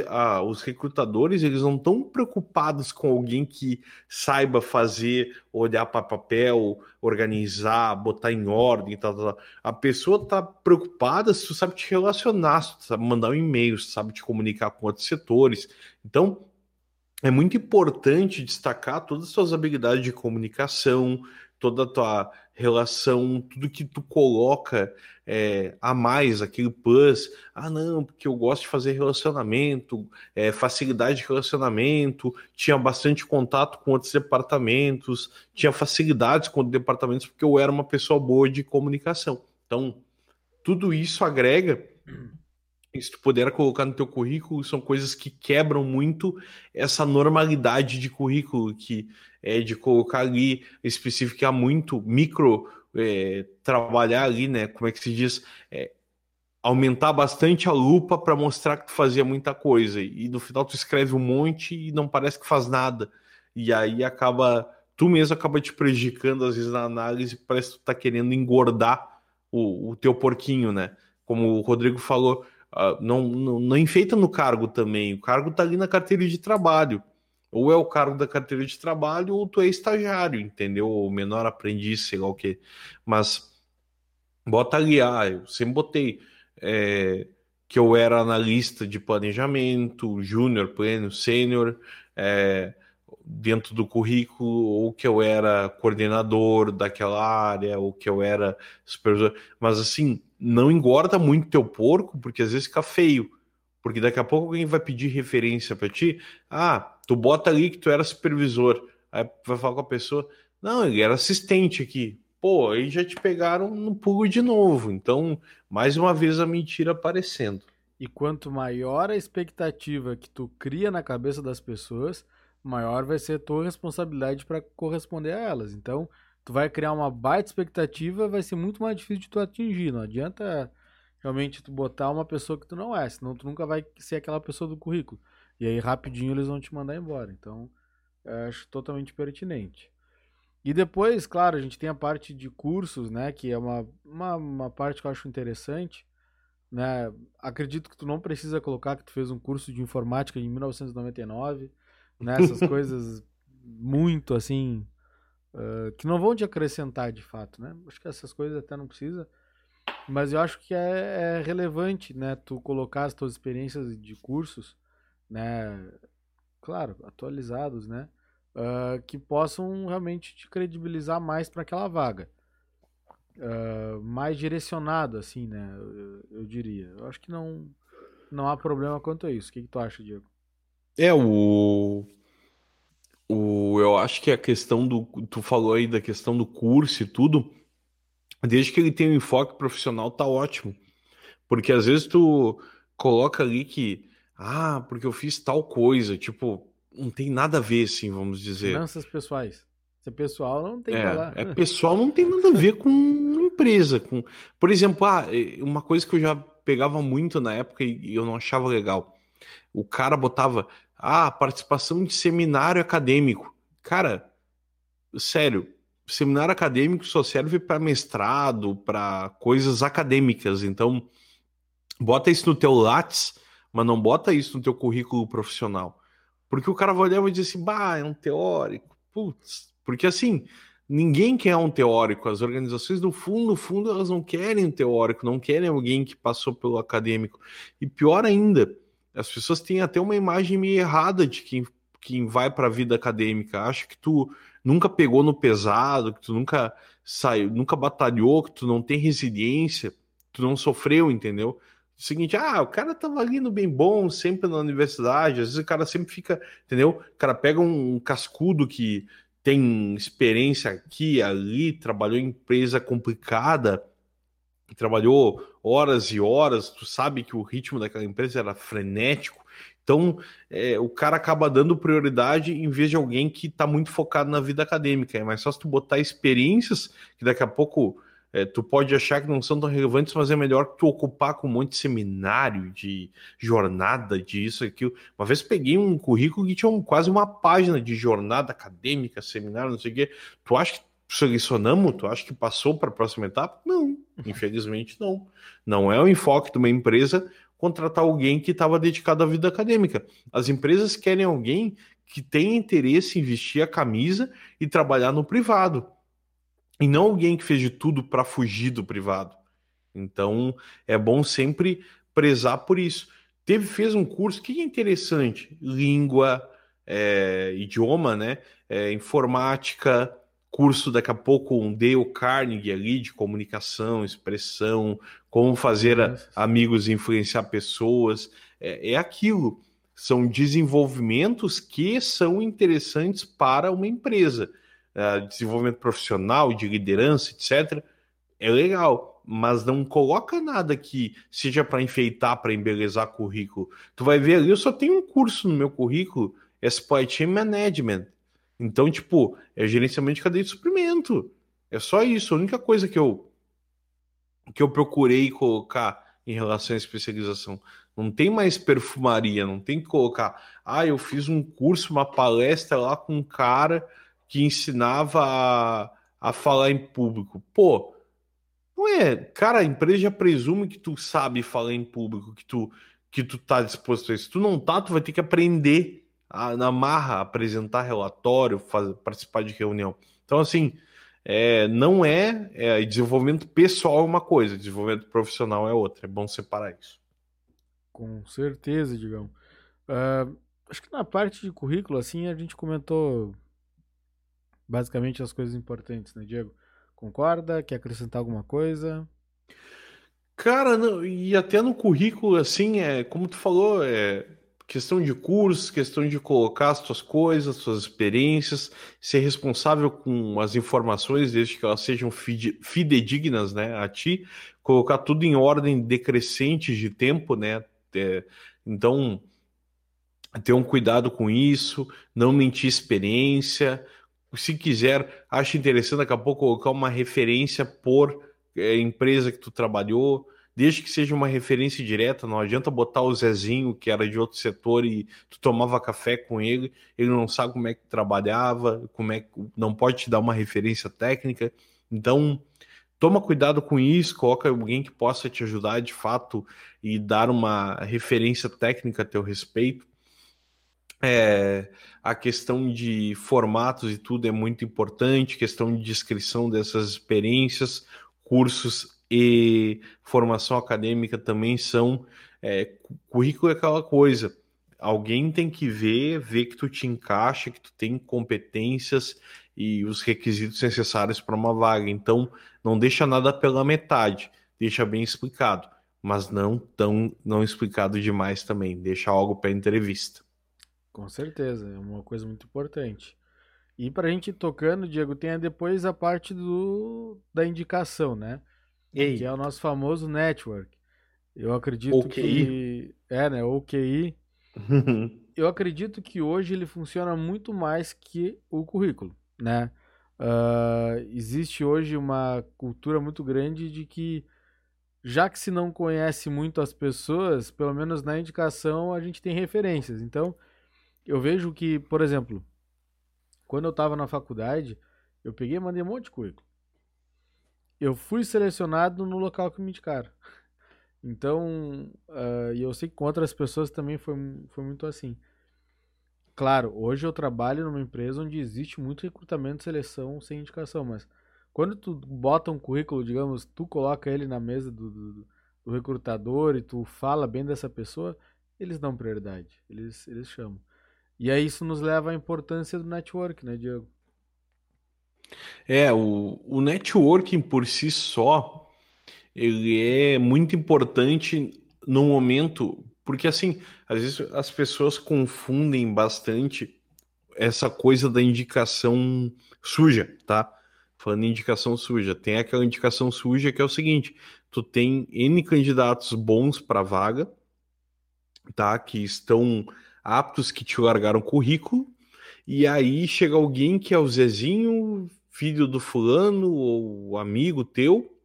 os recrutadores eles não estão preocupados com alguém que saiba fazer, olhar para papel, organizar, botar em ordem, tal, tal, tal. A pessoa está preocupada se tu sabe te relacionar, se tu sabe mandar um e-mail, se tu sabe te comunicar com outros setores. Então, é muito importante destacar todas as suas habilidades de comunicação, toda a tua relação, tudo que tu coloca é, a mais, aquele plus, ah não, porque eu gosto de fazer relacionamento, é, facilidade de relacionamento, tinha bastante contato com outros departamentos, tinha facilidades com outros departamentos, porque eu era uma pessoa boa de comunicação. Então, tudo isso agrega se tu puder colocar no teu currículo, são coisas que quebram muito essa normalidade de currículo que é de colocar ali, especificar muito, micro, é, trabalhar ali, né? Como é que se diz? É, aumentar bastante a lupa para mostrar que tu fazia muita coisa. E no final tu escreve um monte e não parece que faz nada. E aí acaba, tu mesmo acaba te prejudicando às vezes na análise, parece que tu tá querendo engordar o, o teu porquinho, né? Como o Rodrigo falou, uh, não, não, não enfeita no cargo também. O cargo tá ali na carteira de trabalho. Ou é o cargo da carteira de trabalho, ou tu é estagiário, entendeu? Ou menor aprendiz, sei lá o quê. Mas Bota ali, ah, eu sempre botei é, que eu era analista de planejamento, júnior, pleno, sênior, é, dentro do currículo, ou que eu era coordenador daquela área, ou que eu era supervisor. Mas assim, não engorda muito teu porco, porque às vezes fica feio. Porque daqui a pouco alguém vai pedir referência para ti. Ah, tu bota ali que tu era supervisor. Aí vai falar com a pessoa. Não, ele era assistente aqui. Pô, aí já te pegaram no pulo de novo. Então, mais uma vez a mentira aparecendo. E quanto maior a expectativa que tu cria na cabeça das pessoas, maior vai ser a tua responsabilidade para corresponder a elas. Então, tu vai criar uma baita expectativa, vai ser muito mais difícil de tu atingir. Não adianta realmente tu botar uma pessoa que tu não é, senão tu nunca vai ser aquela pessoa do currículo. E aí rapidinho eles vão te mandar embora. Então, acho totalmente pertinente. E depois, claro, a gente tem a parte de cursos, né, que é uma, uma, uma parte que eu acho interessante, né? Acredito que tu não precisa colocar que tu fez um curso de informática em 1999, né? Essas coisas muito assim uh, que não vão te acrescentar de fato, né? Acho que essas coisas até não precisa, mas eu acho que é, é relevante, né? Tu colocar as tuas experiências de cursos, né? Claro, atualizados, né? Uh, que possam realmente te credibilizar mais para aquela vaga. Uh, mais direcionado, assim, né? Eu, eu, diria. Eu acho que não, não há problema quanto a isso. O que, que tu acha, Diego? É, o, o. Eu acho que a questão do. Tu falou aí da questão do curso e tudo. Desde que ele tenha um enfoque profissional, tá ótimo. Porque às vezes tu coloca ali que. Ah, porque eu fiz tal coisa. Tipo, não tem nada a ver, assim, vamos dizer. Finanças pessoais. Se é pessoal, não tem é. É pessoal, não tem nada a ver com empresa. Com... Por exemplo, ah, uma coisa que eu já pegava muito na época e eu não achava legal. O cara botava, ah, participação de seminário acadêmico. Cara, sério, seminário acadêmico só serve para mestrado, para coisas acadêmicas. Então, bota isso no teu Lattes, mas não bota isso no teu currículo profissional. Porque o cara vai olhar e vai dizer assim, bah, é um teórico. Putz, porque assim, ninguém quer um teórico. As organizações, no fundo, no fundo, elas não querem um teórico, não querem alguém que passou pelo acadêmico. E pior ainda, as pessoas têm até uma imagem meio errada de quem, quem vai para a vida acadêmica. Acha que tu nunca pegou no pesado, que tu nunca saiu, nunca batalhou, que tu não tem resiliência, tu não sofreu, entendeu? o seguinte, ah, o cara tava ali no bem bom, sempre na universidade, às vezes o cara sempre fica, entendeu? O cara pega um cascudo que tem experiência aqui, ali, trabalhou em empresa complicada, trabalhou horas e horas, tu sabe que o ritmo daquela empresa era frenético, então é, o cara acaba dando prioridade em vez de alguém que está muito focado na vida acadêmica. É mais só se tu botar experiências que daqui a pouco é, tu pode achar que não são tão relevantes, mas é melhor tu ocupar com um monte de seminário, de jornada, disso, aquilo. Uma vez peguei um currículo que tinha um, quase uma página de jornada acadêmica, seminário, não sei o quê. Tu acha que selecionamos? Tu acha que passou para a próxima etapa? Não, infelizmente não. Não é o enfoque de uma empresa contratar alguém que estava dedicado à vida acadêmica. As empresas querem alguém que tenha interesse em vestir a camisa e trabalhar no privado e não alguém que fez de tudo para fugir do privado. Então é bom sempre prezar por isso. Teve fez um curso que é interessante, língua, é, idioma, né? É, informática, curso daqui a pouco um Dale Carnegie ali de comunicação, expressão, como fazer a, amigos e influenciar pessoas. É, é aquilo. São desenvolvimentos que são interessantes para uma empresa uh, desenvolvimento profissional, de liderança, etc., é legal, mas não coloca nada que seja para enfeitar, para embelezar currículo. Tu vai ver ali, eu só tenho um curso no meu currículo, é Supply Chain Management. Então, tipo, é gerenciamento de cadeia de suprimento. É só isso, a única coisa que eu que eu procurei colocar em relação à especialização. Não tem mais perfumaria, não tem que colocar, ah, eu fiz um curso, uma palestra lá com um cara que ensinava a, a falar em público. Pô, não é. Cara, a empresa já presume que tu sabe falar em público, que tu, que tu tá disposto a isso. Se tu não tá, tu vai ter que aprender a, na marra, apresentar relatório, fazer, participar de reunião. Então, assim, é, não é, é, desenvolvimento pessoal é uma coisa, desenvolvimento profissional é outra. É bom separar isso. Com certeza, digamos. Uh, acho que na parte de currículo, assim, a gente comentou basicamente as coisas importantes, né, Diego? Concorda? Quer acrescentar alguma coisa? Cara, não, e até no currículo, assim, é, como tu falou, é questão de curso, questão de colocar as tuas coisas, as tuas experiências, ser responsável com as informações, desde que elas sejam fidedignas, né, a ti, colocar tudo em ordem decrescente de tempo, né, é, então ter um cuidado com isso, não mentir experiência, se quiser, acho interessante daqui a pouco colocar uma referência por é, empresa que tu trabalhou, desde que seja uma referência direta, não adianta botar o Zezinho, que era de outro setor, e tu tomava café com ele, ele não sabe como é que trabalhava, como é que não pode te dar uma referência técnica. Então, toma cuidado com isso, coloca alguém que possa te ajudar de fato e dar uma referência técnica a teu respeito. É, a questão de formatos e tudo é muito importante, questão de descrição dessas experiências, cursos e formação acadêmica também são. É, currículo é aquela coisa. Alguém tem que ver, ver que tu te encaixa, que tu tem competências e os requisitos necessários para uma vaga. Então, não deixa nada pela metade, deixa bem explicado, mas não tão não explicado demais também. Deixa algo para entrevista. Com certeza, é uma coisa muito importante. E para a gente ir tocando, Diego, tem depois a parte do da indicação, né? Ei. que é o nosso famoso network. Eu acredito OKI. que é, né, OKI. eu acredito que hoje ele funciona muito mais que o currículo, né? Uh, existe hoje uma cultura muito grande de que já que se não conhece muito as pessoas, pelo menos na indicação a gente tem referências. Então, eu vejo que, por exemplo, quando eu estava na faculdade, eu peguei e mandei um monte de currículo eu fui selecionado no local que me indicaram. Então, uh, e eu sei que com outras pessoas também foi, foi muito assim. Claro, hoje eu trabalho numa empresa onde existe muito recrutamento seleção sem indicação, mas quando tu bota um currículo, digamos, tu coloca ele na mesa do, do, do recrutador e tu fala bem dessa pessoa, eles dão prioridade, eles, eles chamam. E aí isso nos leva à importância do network, né, Diego? É, o, o networking por si só, ele é muito importante no momento, porque assim, às vezes as pessoas confundem bastante essa coisa da indicação suja, tá? Falando em indicação suja, tem aquela indicação suja que é o seguinte: tu tem N candidatos bons para vaga, tá? Que estão aptos, que te largaram currículo, e aí chega alguém que é o Zezinho, filho do fulano ou amigo teu,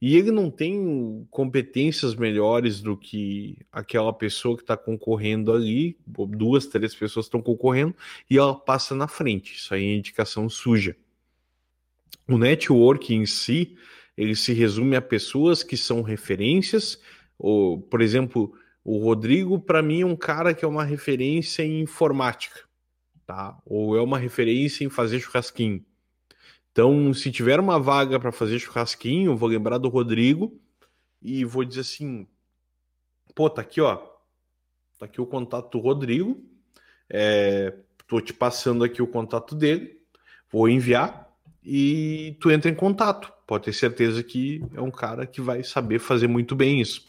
e ele não tem competências melhores do que aquela pessoa que está concorrendo ali, duas, três pessoas estão concorrendo, e ela passa na frente. Isso aí é indicação suja. O network em si, ele se resume a pessoas que são referências, ou, por exemplo, o Rodrigo, para mim, é um cara que é uma referência em informática, tá? Ou é uma referência em fazer churrasquinho. Então, se tiver uma vaga para fazer churrasquinho, vou lembrar do Rodrigo e vou dizer assim: pô, tá aqui, ó. Tá aqui o contato do Rodrigo. É, tô te passando aqui o contato dele. Vou enviar e tu entra em contato. Pode ter certeza que é um cara que vai saber fazer muito bem isso.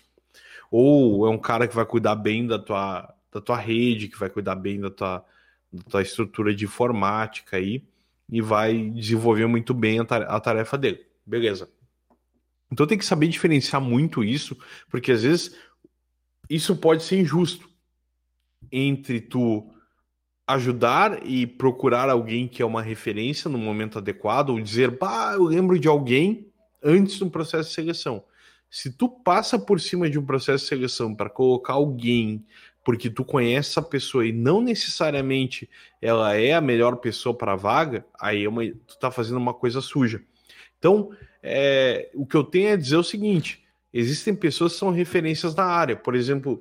Ou é um cara que vai cuidar bem da tua, da tua rede, que vai cuidar bem da tua, da tua estrutura de informática aí e vai desenvolver muito bem a tarefa dele. Beleza. Então tem que saber diferenciar muito isso, porque às vezes isso pode ser injusto entre tu ajudar e procurar alguém que é uma referência no momento adequado, ou dizer, bah, eu lembro de alguém antes do processo de seleção. Se tu passa por cima de um processo de seleção para colocar alguém porque tu conhece essa pessoa e não necessariamente ela é a melhor pessoa para a vaga, aí é uma, tu tá fazendo uma coisa suja. Então, é, o que eu tenho a dizer é o seguinte: existem pessoas que são referências na área. Por exemplo,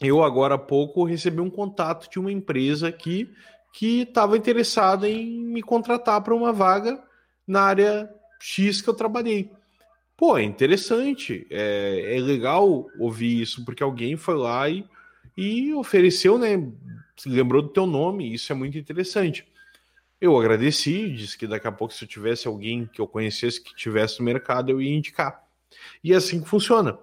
eu agora há pouco recebi um contato de uma empresa aqui que estava interessada em me contratar para uma vaga na área X que eu trabalhei. Pô, é interessante, é, é legal ouvir isso, porque alguém foi lá e, e ofereceu, né? Lembrou do teu nome, isso é muito interessante. Eu agradeci, disse que daqui a pouco, se eu tivesse alguém que eu conhecesse que tivesse no mercado, eu ia indicar. E é assim que funciona.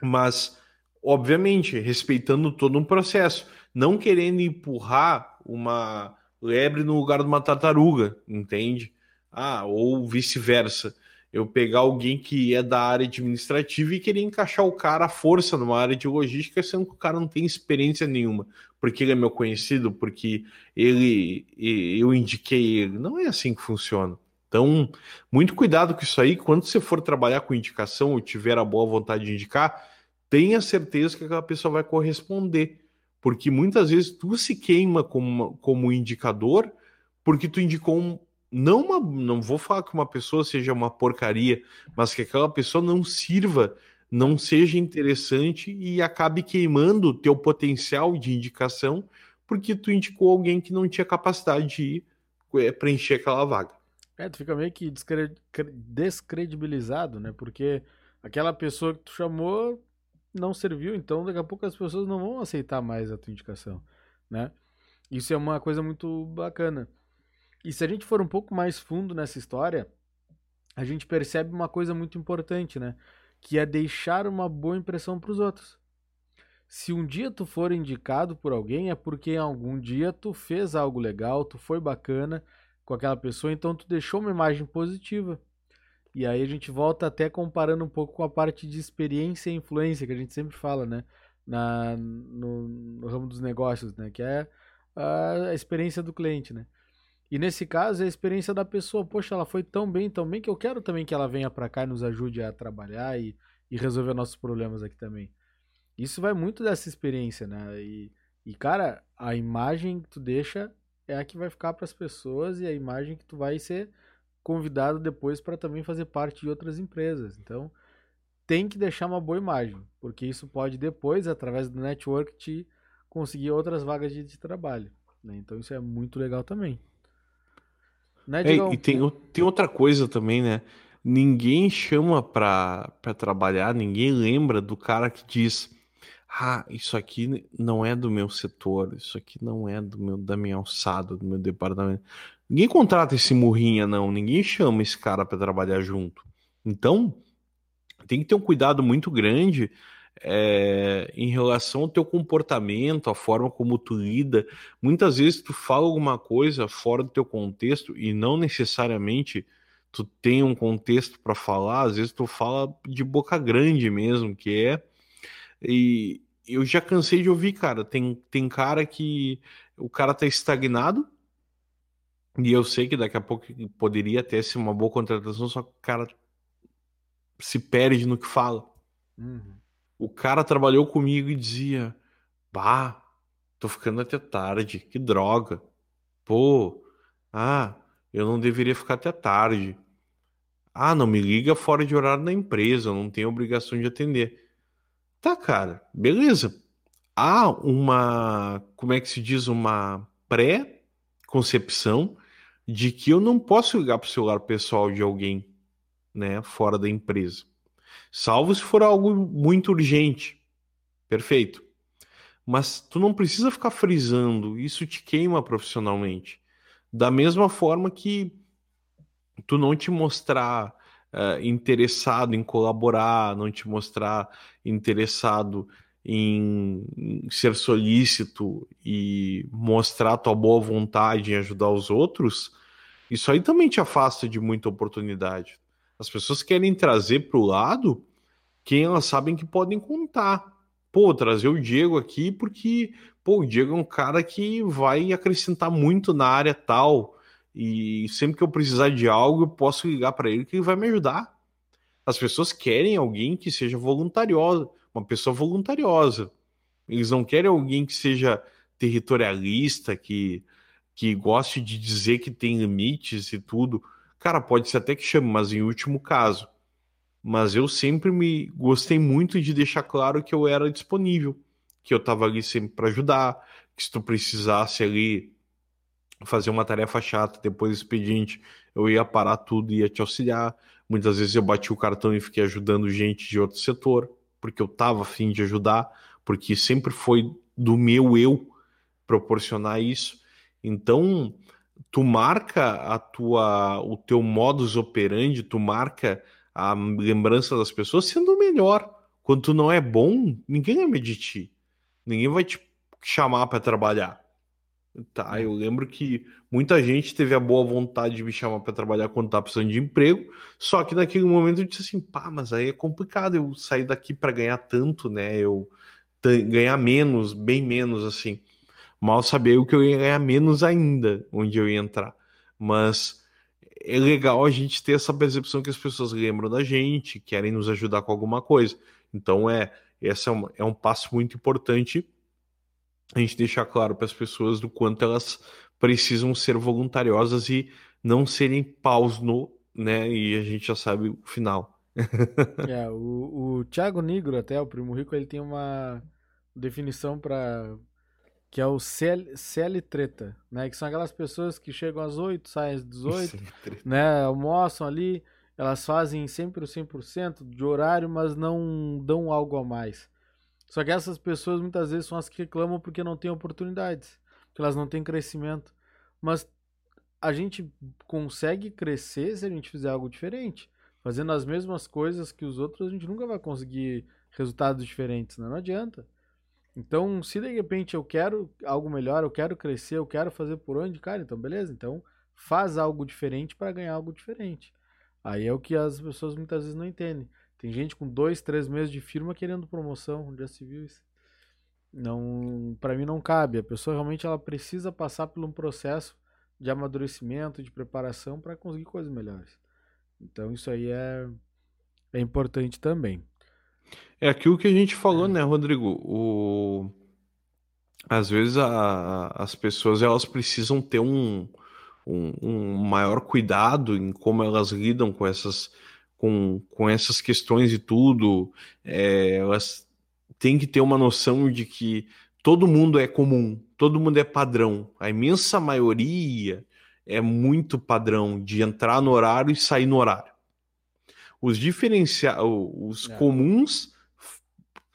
Mas, obviamente, respeitando todo um processo, não querendo empurrar uma lebre no lugar de uma tartaruga, entende? Ah, ou vice-versa. Eu pegar alguém que é da área administrativa e querer encaixar o cara à força numa área de logística, sendo que o cara não tem experiência nenhuma porque ele é meu conhecido, porque ele eu indiquei ele. Não é assim que funciona. Então, muito cuidado com isso aí. Quando você for trabalhar com indicação ou tiver a boa vontade de indicar, tenha certeza que aquela pessoa vai corresponder. Porque muitas vezes tu se queima como, como indicador porque tu indicou um, não uma, não vou falar que uma pessoa seja uma porcaria, mas que aquela pessoa não sirva não seja interessante e acabe queimando o teu potencial de indicação porque tu indicou alguém que não tinha capacidade de é, preencher aquela vaga. É, tu fica meio que descredibilizado, né? Porque aquela pessoa que tu chamou não serviu, então daqui a pouco as pessoas não vão aceitar mais a tua indicação, né? Isso é uma coisa muito bacana. E se a gente for um pouco mais fundo nessa história, a gente percebe uma coisa muito importante, né? que é deixar uma boa impressão para os outros. Se um dia tu for indicado por alguém, é porque algum dia tu fez algo legal, tu foi bacana com aquela pessoa, então tu deixou uma imagem positiva. E aí a gente volta até comparando um pouco com a parte de experiência e influência que a gente sempre fala, né? Na, no, no ramo dos negócios, né? Que é a experiência do cliente, né? E nesse caso é a experiência da pessoa. Poxa, ela foi tão bem, tão bem que eu quero também que ela venha para cá e nos ajude a trabalhar e, e resolver nossos problemas aqui também. Isso vai muito dessa experiência, né? E, e cara, a imagem que tu deixa é a que vai ficar para as pessoas e a imagem que tu vai ser convidado depois para também fazer parte de outras empresas. Então, tem que deixar uma boa imagem, porque isso pode depois, através do network, te conseguir outras vagas de, de trabalho. Né? Então, isso é muito legal também. Né, é, e tem, tem outra coisa também, né? Ninguém chama pra, pra trabalhar, ninguém lembra do cara que diz: Ah, isso aqui não é do meu setor, isso aqui não é do meu, da minha alçada, do meu departamento. Ninguém contrata esse murrinha, não. Ninguém chama esse cara para trabalhar junto. Então, tem que ter um cuidado muito grande é, em relação ao teu comportamento, a forma como tu lida. Muitas vezes tu fala alguma coisa fora do teu contexto e não necessariamente tu tem um contexto para falar, às vezes tu fala de boca grande mesmo, que é. E eu já cansei de ouvir, cara. Tem, tem cara que o cara tá estagnado. E eu sei que daqui a pouco poderia ter ser uma boa contratação, só que o cara se perde no que fala. Uhum. O cara trabalhou comigo e dizia: Bah, tô ficando até tarde, que droga. Pô, ah, eu não deveria ficar até tarde. Ah, não me liga fora de horário na empresa, eu não tenho obrigação de atender. Tá, cara, beleza. Há uma, como é que se diz, uma pré-concepção de que eu não posso ligar para o celular pessoal de alguém, né, fora da empresa. Salvo se for algo muito urgente. Perfeito. Mas tu não precisa ficar frisando, isso te queima profissionalmente. Da mesma forma que tu não te mostrar uh, interessado em colaborar, não te mostrar interessado em, ser solícito e mostrar tua boa vontade em ajudar os outros, isso aí também te afasta de muita oportunidade. As pessoas querem trazer para o lado quem elas sabem que podem contar. Pô, trazer o Diego aqui porque, pô, o Diego é um cara que vai acrescentar muito na área tal. E sempre que eu precisar de algo, eu posso ligar para ele que ele vai me ajudar. As pessoas querem alguém que seja voluntariosa, uma pessoa voluntariosa. Eles não querem alguém que seja territorialista, que, que goste de dizer que tem limites e tudo. Cara, pode ser até que chame, mas em último caso. Mas eu sempre me gostei muito de deixar claro que eu era disponível, que eu estava ali sempre para ajudar, que se tu precisasse ali fazer uma tarefa chata, depois do expediente, eu ia parar tudo e ia te auxiliar. Muitas vezes eu bati o cartão e fiquei ajudando gente de outro setor, porque eu estava afim de ajudar, porque sempre foi do meu eu proporcionar isso. Então, tu marca a tua o teu modus operandi, tu marca a lembrança das pessoas sendo o melhor. Quando tu não é bom, ninguém vai medir ti. Ninguém vai te chamar para trabalhar. Tá, eu lembro que muita gente teve a boa vontade de me chamar para trabalhar quando tá precisando de emprego, só que naquele momento eu disse assim, pá, mas aí é complicado eu sair daqui para ganhar tanto, né? Eu ganhar menos, bem menos assim. Mal sabia o que eu ia ganhar menos ainda, onde eu ia entrar. Mas é legal a gente ter essa percepção que as pessoas lembram da gente, querem nos ajudar com alguma coisa. Então é, esse é um, é um passo muito importante a gente deixar claro para as pessoas do quanto elas precisam ser voluntariosas e não serem paus no, né? E a gente já sabe o final. é, o, o Thiago Negro, até o Primo Rico, ele tem uma definição para que é o CL, CL treta, né? Que são aquelas pessoas que chegam às 8, saem às 18, né? Almoçam ali, elas fazem sempre o 100% de horário, mas não dão algo a mais. Só que essas pessoas muitas vezes são as que reclamam porque não têm oportunidades, porque elas não têm crescimento. Mas a gente consegue crescer se a gente fizer algo diferente. Fazendo as mesmas coisas que os outros, a gente nunca vai conseguir resultados diferentes, né? não adianta. Então, se de repente eu quero algo melhor, eu quero crescer, eu quero fazer por onde, cara, então beleza, então faz algo diferente para ganhar algo diferente. Aí é o que as pessoas muitas vezes não entendem. Tem gente com dois, três meses de firma querendo promoção, já se viu isso. Não, para mim não cabe. A pessoa realmente ela precisa passar por um processo de amadurecimento, de preparação para conseguir coisas melhores. Então isso aí é, é importante também. É aquilo que a gente falou, né, Rodrigo? O... Às vezes a, as pessoas elas precisam ter um, um, um maior cuidado em como elas lidam com essas com, com essas questões e tudo, é, elas têm que ter uma noção de que todo mundo é comum, todo mundo é padrão. A imensa maioria é muito padrão de entrar no horário e sair no horário. Os diferenciais, os é. comuns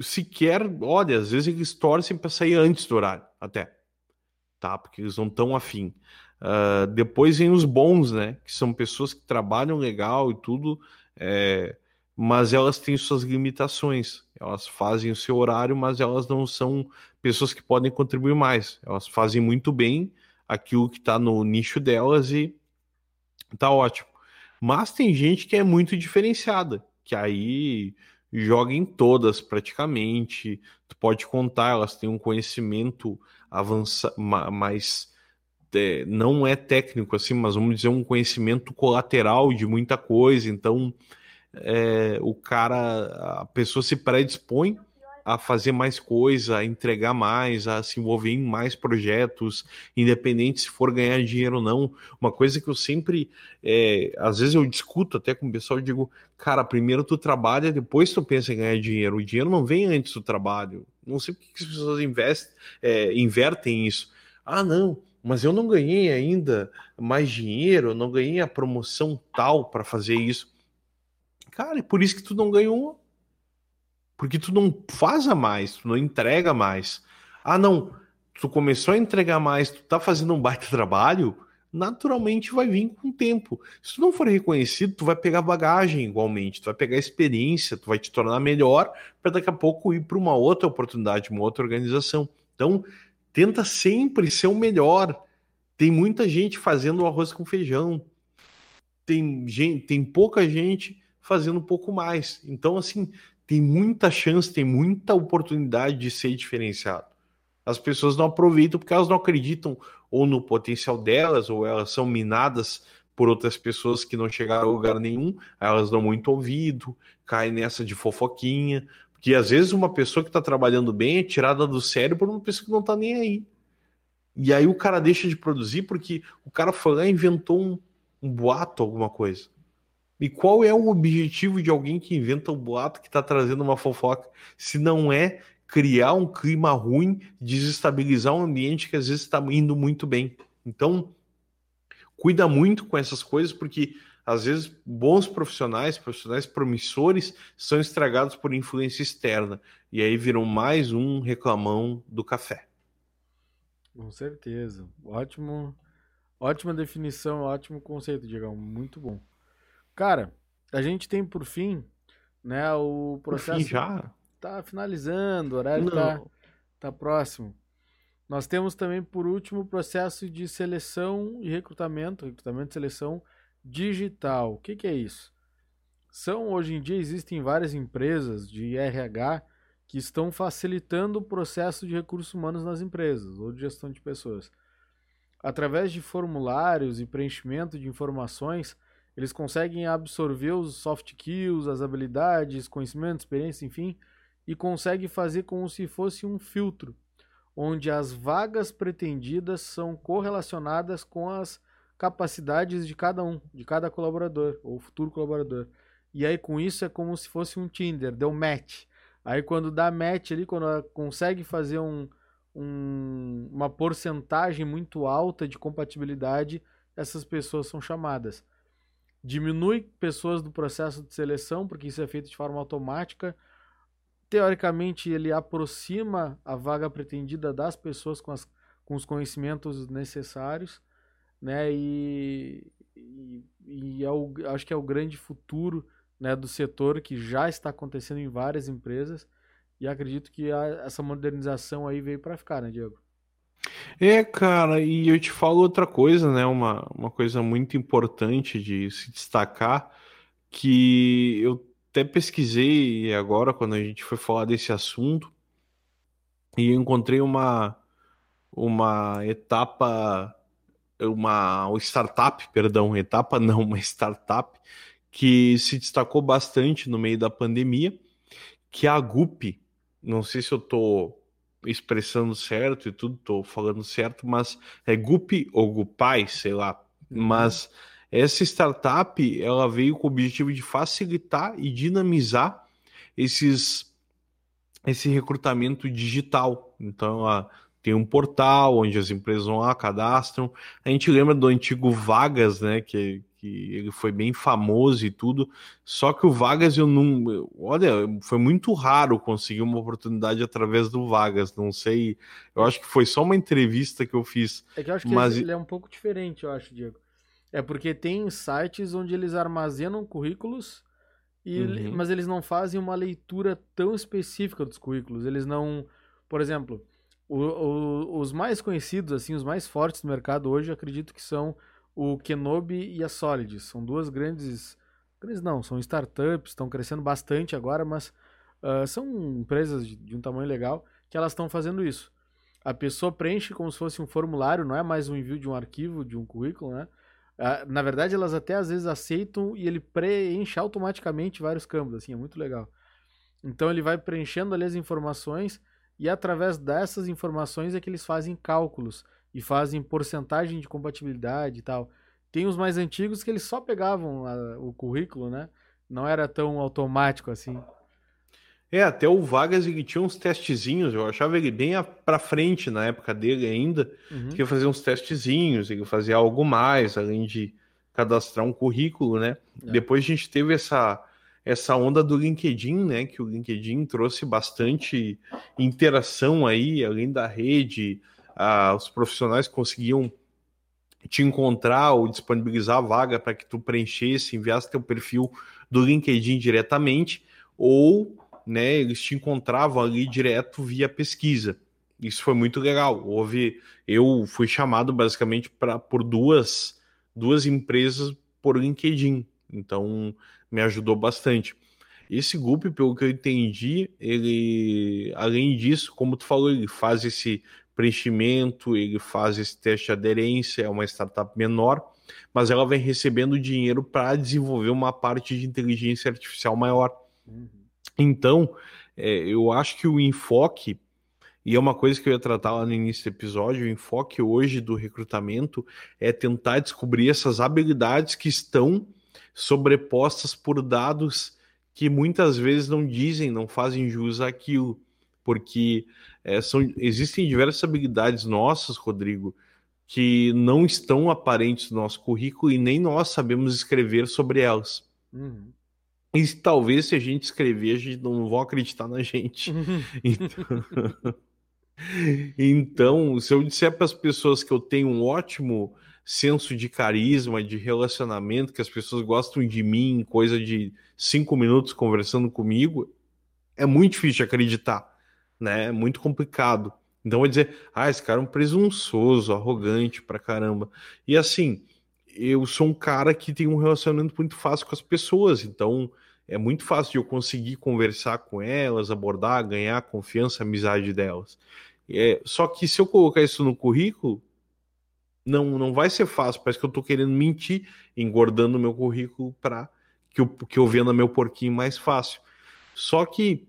sequer, olha, às vezes eles torcem para sair antes do horário, até, tá? Porque eles não estão afim. Uh, depois vem os bons, né? Que são pessoas que trabalham legal e tudo, é, mas elas têm suas limitações. Elas fazem o seu horário, mas elas não são pessoas que podem contribuir mais. Elas fazem muito bem aquilo que está no nicho delas e tá ótimo. Mas tem gente que é muito diferenciada, que aí joga em todas praticamente. Tu pode contar, elas têm um conhecimento avançado, mais é, não é técnico assim, mas vamos dizer um conhecimento colateral de muita coisa. Então, é, o cara, a pessoa se predispõe a fazer mais coisa, a entregar mais, a se envolver em mais projetos, independente se for ganhar dinheiro ou não. Uma coisa que eu sempre, é, às vezes eu discuto até com o pessoal, eu digo, cara, primeiro tu trabalha, depois tu pensa em ganhar dinheiro. O dinheiro não vem antes do trabalho. Não sei por que as pessoas investem, é, invertem isso. Ah, não, mas eu não ganhei ainda mais dinheiro, não ganhei a promoção tal para fazer isso. Cara, é por isso que tu não ganhou. Porque tu não faz mais, tu não entrega mais. Ah, não, tu começou a entregar mais, tu tá fazendo um baita trabalho, naturalmente vai vir com o tempo. Se tu não for reconhecido, tu vai pegar bagagem igualmente, tu vai pegar experiência, tu vai te tornar melhor para daqui a pouco ir para uma outra oportunidade, uma outra organização. Então, Tenta sempre ser o melhor. Tem muita gente fazendo arroz com feijão. Tem, gente, tem pouca gente fazendo um pouco mais. Então, assim, tem muita chance, tem muita oportunidade de ser diferenciado. As pessoas não aproveitam porque elas não acreditam ou no potencial delas, ou elas são minadas por outras pessoas que não chegaram a lugar nenhum, elas dão muito ouvido, caem nessa de fofoquinha, que às vezes uma pessoa que está trabalhando bem é tirada do sério por uma pessoa que não está nem aí. E aí o cara deixa de produzir porque o cara foi lá e inventou um, um boato, alguma coisa. E qual é o objetivo de alguém que inventa um boato que está trazendo uma fofoca? Se não é criar um clima ruim, desestabilizar um ambiente que às vezes está indo muito bem. Então, cuida muito com essas coisas, porque às vezes bons profissionais, profissionais promissores, são estragados por influência externa. E aí viram mais um reclamão do café. Com certeza. Ótimo, ótima definição, ótimo conceito, Diego. Muito bom. Cara, a gente tem por fim, né, o processo. Fim já? Tá finalizando, o horário tá, tá próximo. Nós temos também, por último, o processo de seleção e recrutamento, recrutamento e seleção digital. O que, que é isso? São, hoje em dia, existem várias empresas de RH que estão facilitando o processo de recursos humanos nas empresas ou de gestão de pessoas. Através de formulários e preenchimento de informações, eles conseguem absorver os soft skills, as habilidades, conhecimentos, experiência, enfim, e conseguem fazer como se fosse um filtro, onde as vagas pretendidas são correlacionadas com as capacidades de cada um, de cada colaborador ou futuro colaborador. E aí com isso é como se fosse um Tinder, deu match. Aí quando dá match ali, quando consegue fazer um, um, uma porcentagem muito alta de compatibilidade, essas pessoas são chamadas. Diminui pessoas do processo de seleção, porque isso é feito de forma automática. Teoricamente, ele aproxima a vaga pretendida das pessoas com, as, com os conhecimentos necessários né? E, e, e é o, acho que é o grande futuro né, do setor que já está acontecendo em várias empresas e acredito que a, essa modernização aí veio para ficar, né, Diego? É, cara, e eu te falo outra coisa, né? Uma, uma coisa muito importante de se destacar, que eu até pesquisei agora quando a gente foi falar desse assunto, e encontrei uma, uma etapa uma startup, perdão, etapa não, uma startup que se destacou bastante no meio da pandemia, que é a Gup. Não sei se eu estou expressando certo e tudo, estou falando certo, mas é Gup ou Gupai, sei lá. Uhum. Mas essa startup ela veio com o objetivo de facilitar e dinamizar esses esse recrutamento digital. Então, ela tem um portal onde as empresas vão lá, cadastram. A gente lembra do antigo Vagas, né? Que, que ele foi bem famoso e tudo. Só que o Vagas eu não. Olha, foi muito raro conseguir uma oportunidade através do Vagas. Não sei. Eu acho que foi só uma entrevista que eu fiz. É que eu acho que mas... ele é um pouco diferente, eu acho, Diego. É porque tem sites onde eles armazenam currículos. E, uhum. Mas eles não fazem uma leitura tão específica dos currículos. Eles não. Por exemplo, o, o, os mais conhecidos, assim, os mais fortes do mercado hoje, acredito que são o Kenobi e a Solid. São duas grandes. Grandes não, são startups, estão crescendo bastante agora, mas uh, são empresas de, de um tamanho legal que elas estão fazendo isso. A pessoa preenche como se fosse um formulário, não é mais um envio de um arquivo, de um currículo, né? Uh, na verdade, elas até às vezes aceitam e ele preenche automaticamente vários campos, assim, é muito legal. Então ele vai preenchendo ali as informações e através dessas informações é que eles fazem cálculos e fazem porcentagem de compatibilidade e tal. Tem os mais antigos que eles só pegavam a, o currículo, né? Não era tão automático assim. É, até o Vargas ele tinha uns testezinhos, eu achava ele bem para frente na época dele ainda, uhum. que ia fazer uns testezinhos, ele fazia algo mais, além de cadastrar um currículo, né? É. Depois a gente teve essa essa onda do LinkedIn, né? Que o LinkedIn trouxe bastante interação aí, além da rede, ah, os profissionais conseguiam te encontrar ou disponibilizar a vaga para que tu preenchesse, enviasse teu perfil do LinkedIn diretamente, ou né, eles te encontravam ali direto via pesquisa. Isso foi muito legal. Houve, eu fui chamado basicamente para por duas duas empresas por LinkedIn. Então me ajudou bastante. Esse grupo, pelo que eu entendi, ele, além disso, como tu falou, ele faz esse preenchimento, ele faz esse teste de aderência, é uma startup menor, mas ela vem recebendo dinheiro para desenvolver uma parte de inteligência artificial maior. Uhum. Então, é, eu acho que o enfoque, e é uma coisa que eu ia tratar lá no início do episódio, o enfoque hoje do recrutamento é tentar descobrir essas habilidades que estão sobrepostas por dados que muitas vezes não dizem, não fazem jus àquilo, porque é, são, existem diversas habilidades nossas, Rodrigo, que não estão aparentes no nosso currículo e nem nós sabemos escrever sobre elas. Uhum. E talvez se a gente escrever, a gente não vão acreditar na gente. Uhum. Então... então, se eu disser para as pessoas que eu tenho um ótimo senso de carisma, de relacionamento, que as pessoas gostam de mim, coisa de cinco minutos conversando comigo, é muito difícil de acreditar, né? Muito complicado. Então, vai dizer, ah, esse cara é um presunçoso, arrogante pra caramba. E assim, eu sou um cara que tem um relacionamento muito fácil com as pessoas, então é muito fácil de eu conseguir conversar com elas, abordar, ganhar a confiança, a amizade delas. É, só que se eu colocar isso no currículo, não, não vai ser fácil. Parece que eu tô querendo mentir, engordando meu currículo para que eu, que eu venda meu porquinho mais fácil. Só que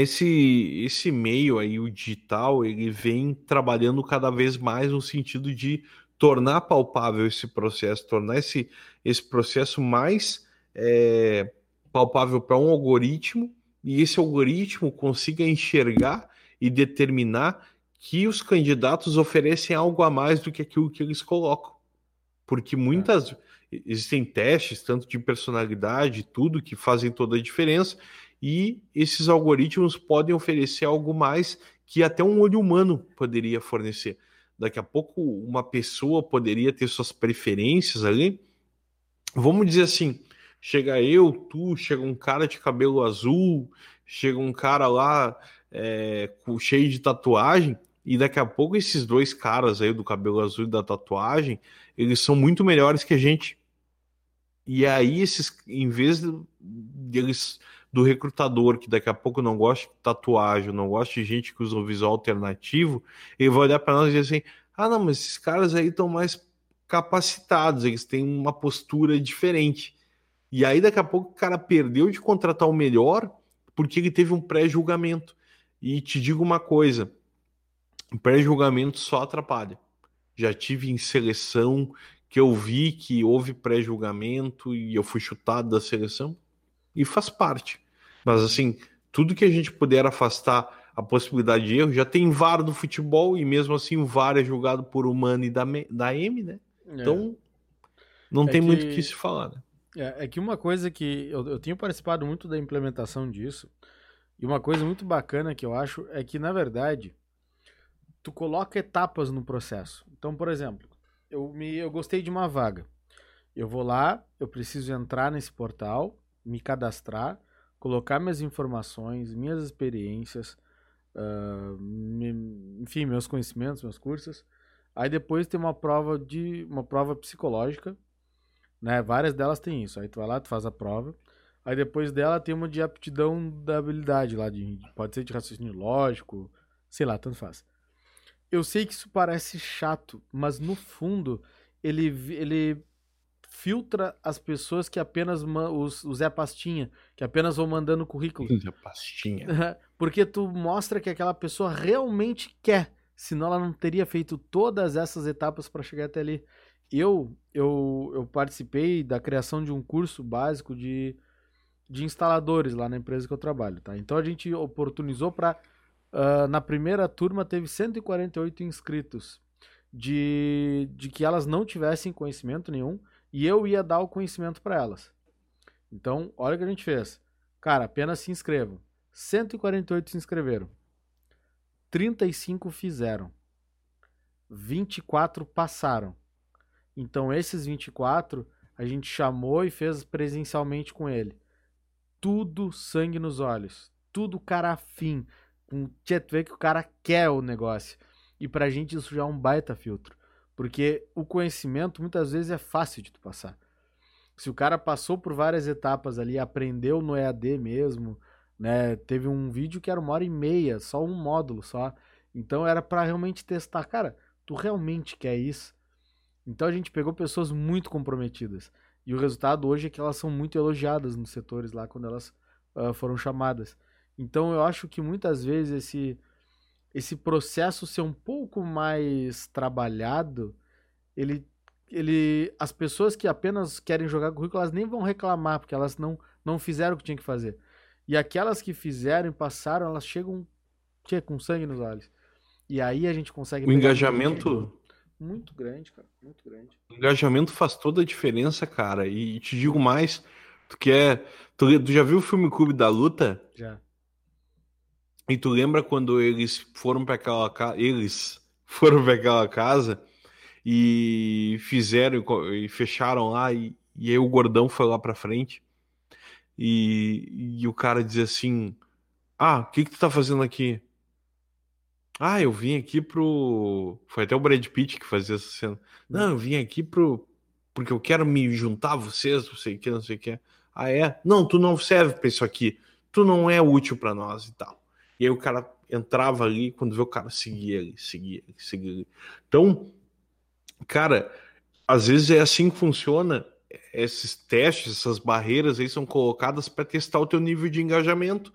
esse, esse meio aí, o digital, ele vem trabalhando cada vez mais no sentido de tornar palpável esse processo, tornar esse, esse processo mais é, palpável para um algoritmo e esse algoritmo consiga enxergar e determinar que os candidatos oferecem algo a mais do que aquilo que eles colocam. Porque muitas existem testes, tanto de personalidade, tudo que fazem toda a diferença, e esses algoritmos podem oferecer algo mais que até um olho humano poderia fornecer. Daqui a pouco uma pessoa poderia ter suas preferências ali. Vamos dizer assim, chega eu, tu, chega um cara de cabelo azul, chega um cara lá é, cheio de tatuagem, e daqui a pouco esses dois caras aí do cabelo azul e da tatuagem, eles são muito melhores que a gente. E aí esses, em vez deles do recrutador que daqui a pouco não gosta de tatuagem, não gosta de gente que usa um visual alternativo, ele vai olhar para nós e dizer assim: ah, não, mas esses caras aí estão mais capacitados, eles têm uma postura diferente. E aí daqui a pouco o cara perdeu de contratar o melhor porque ele teve um pré-julgamento. E te digo uma coisa: pré-julgamento só atrapalha. Já tive em seleção que eu vi que houve pré-julgamento e eu fui chutado da seleção e faz parte. Mas assim, tudo que a gente puder afastar a possibilidade de erro, já tem VAR do futebol e mesmo assim o VAR é julgado por humano e da, da M, né? É. Então não é tem que, muito o que se falar, né? É, é, que uma coisa que eu, eu tenho participado muito da implementação disso, e uma coisa muito bacana que eu acho é que, na verdade, tu coloca etapas no processo. Então, por exemplo, eu, me, eu gostei de uma vaga. Eu vou lá, eu preciso entrar nesse portal, me cadastrar, colocar minhas informações, minhas experiências, uh, me, enfim, meus conhecimentos, meus cursos. Aí depois tem uma prova de uma prova psicológica, né? Várias delas têm isso. Aí tu vai lá, tu faz a prova. Aí depois dela tem uma de aptidão da habilidade lá de pode ser de raciocínio lógico, sei lá, tanto faz. Eu sei que isso parece chato, mas no fundo ele ele filtra as pessoas que apenas os, o Zé Pastinha, que apenas vão mandando currículo. Zé Pastinha. Porque tu mostra que aquela pessoa realmente quer, senão ela não teria feito todas essas etapas para chegar até ali. Eu, eu, eu participei da criação de um curso básico de, de instaladores lá na empresa que eu trabalho, tá? Então a gente oportunizou para uh, na primeira turma teve 148 inscritos de, de que elas não tivessem conhecimento nenhum e eu ia dar o conhecimento para elas. Então, olha o que a gente fez. Cara, apenas se inscrevam. 148 se inscreveram. 35 fizeram. 24 passaram. Então, esses 24 a gente chamou e fez presencialmente com ele. Tudo sangue nos olhos. Tudo cara afim. Com, tu vê que o cara quer o negócio. E pra gente isso já é um baita filtro. Porque o conhecimento muitas vezes é fácil de tu passar. Se o cara passou por várias etapas ali, aprendeu no EAD mesmo, né? Teve um vídeo que era uma hora e meia, só um módulo só. Então era para realmente testar, cara, tu realmente quer isso? Então a gente pegou pessoas muito comprometidas. E o resultado hoje é que elas são muito elogiadas nos setores lá quando elas uh, foram chamadas. Então eu acho que muitas vezes esse esse processo ser um pouco mais trabalhado, ele, ele, as pessoas que apenas querem jogar currículo, elas nem vão reclamar, porque elas não, não fizeram o que tinha que fazer. E aquelas que fizeram e passaram, elas chegam tchê, com sangue nos olhos. E aí a gente consegue. O engajamento. Muito grande, cara. Muito grande. O engajamento faz toda a diferença, cara. E te digo mais, tu quer. Tu, tu já viu o filme Clube da Luta? Já. E tu lembra quando eles foram para aquela casa. Eles foram para aquela casa e fizeram e fecharam lá, e, e aí o gordão foi lá pra frente. E, e o cara diz assim: Ah, o que, que tu tá fazendo aqui? Ah, eu vim aqui pro. Foi até o Brad Pitt que fazia essa cena. Não, eu vim aqui pro. Porque eu quero me juntar a vocês, não sei o que, não sei o que. Ah, é? Não, tu não serve pra isso aqui. Tu não é útil para nós e tal. E aí o cara entrava ali, quando vê o cara seguia ele, seguia ele, seguia ele. Então, cara, às vezes é assim que funciona. Esses testes, essas barreiras aí são colocadas para testar o teu nível de engajamento.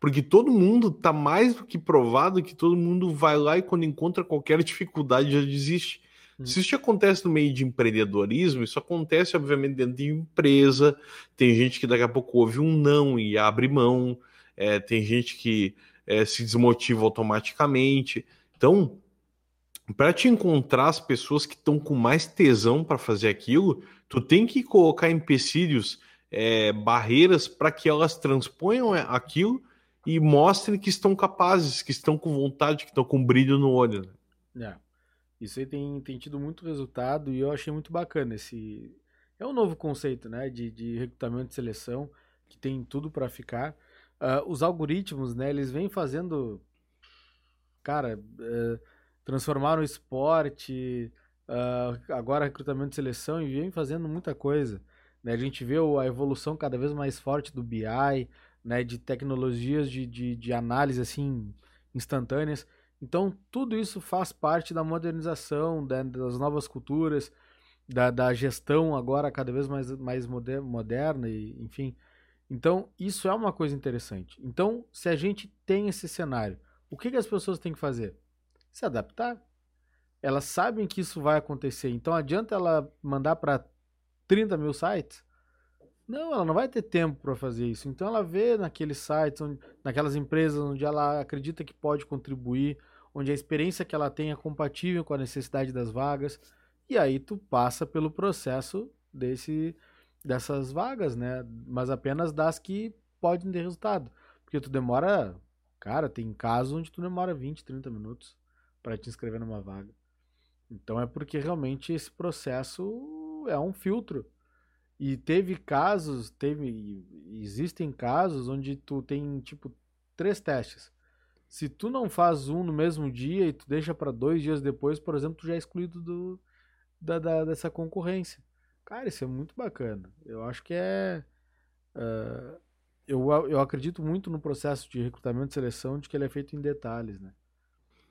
Porque todo mundo tá mais do que provado que todo mundo vai lá e quando encontra qualquer dificuldade já desiste. Hum. Se isso acontece no meio de empreendedorismo, isso acontece, obviamente, dentro de empresa. Tem gente que daqui a pouco ouve um não e abre mão. É, tem gente que é, se desmotiva automaticamente. Então, para te encontrar as pessoas que estão com mais tesão para fazer aquilo, tu tem que colocar empecilhos, é, barreiras para que elas transponham aquilo e mostrem que estão capazes, que estão com vontade, que estão com brilho no olho. Né? É. Isso aí tem, tem tido muito resultado e eu achei muito bacana esse. É um novo conceito, né, de, de recrutamento e seleção que tem tudo para ficar. Uh, os algoritmos, né, eles vêm fazendo, cara, uh, transformaram o esporte, uh, agora recrutamento e seleção e vem fazendo muita coisa. Né? A gente vê a evolução cada vez mais forte do BI, né, de tecnologias de, de, de análise assim instantâneas. Então, tudo isso faz parte da modernização, da, das novas culturas, da, da, gestão agora cada vez mais, mais moder, moderna, e, enfim. Então, isso é uma coisa interessante. Então, se a gente tem esse cenário, o que, que as pessoas têm que fazer? Se adaptar. Elas sabem que isso vai acontecer. Então, adianta ela mandar para 30 mil sites? Não, ela não vai ter tempo para fazer isso. Então ela vê naqueles sites, onde, naquelas empresas onde ela acredita que pode contribuir, onde a experiência que ela tem é compatível com a necessidade das vagas, e aí tu passa pelo processo desse dessas vagas, né? Mas apenas das que podem ter resultado. Porque tu demora, cara, tem casos onde tu demora 20, 30 minutos para te inscrever numa vaga. Então é porque realmente esse processo é um filtro e teve casos, teve, existem casos onde tu tem tipo três testes. Se tu não faz um no mesmo dia e tu deixa para dois dias depois, por exemplo, tu já é excluído do, da, da, dessa concorrência. Cara, isso é muito bacana. Eu acho que é. Uh, eu, eu acredito muito no processo de recrutamento e seleção de que ele é feito em detalhes, né?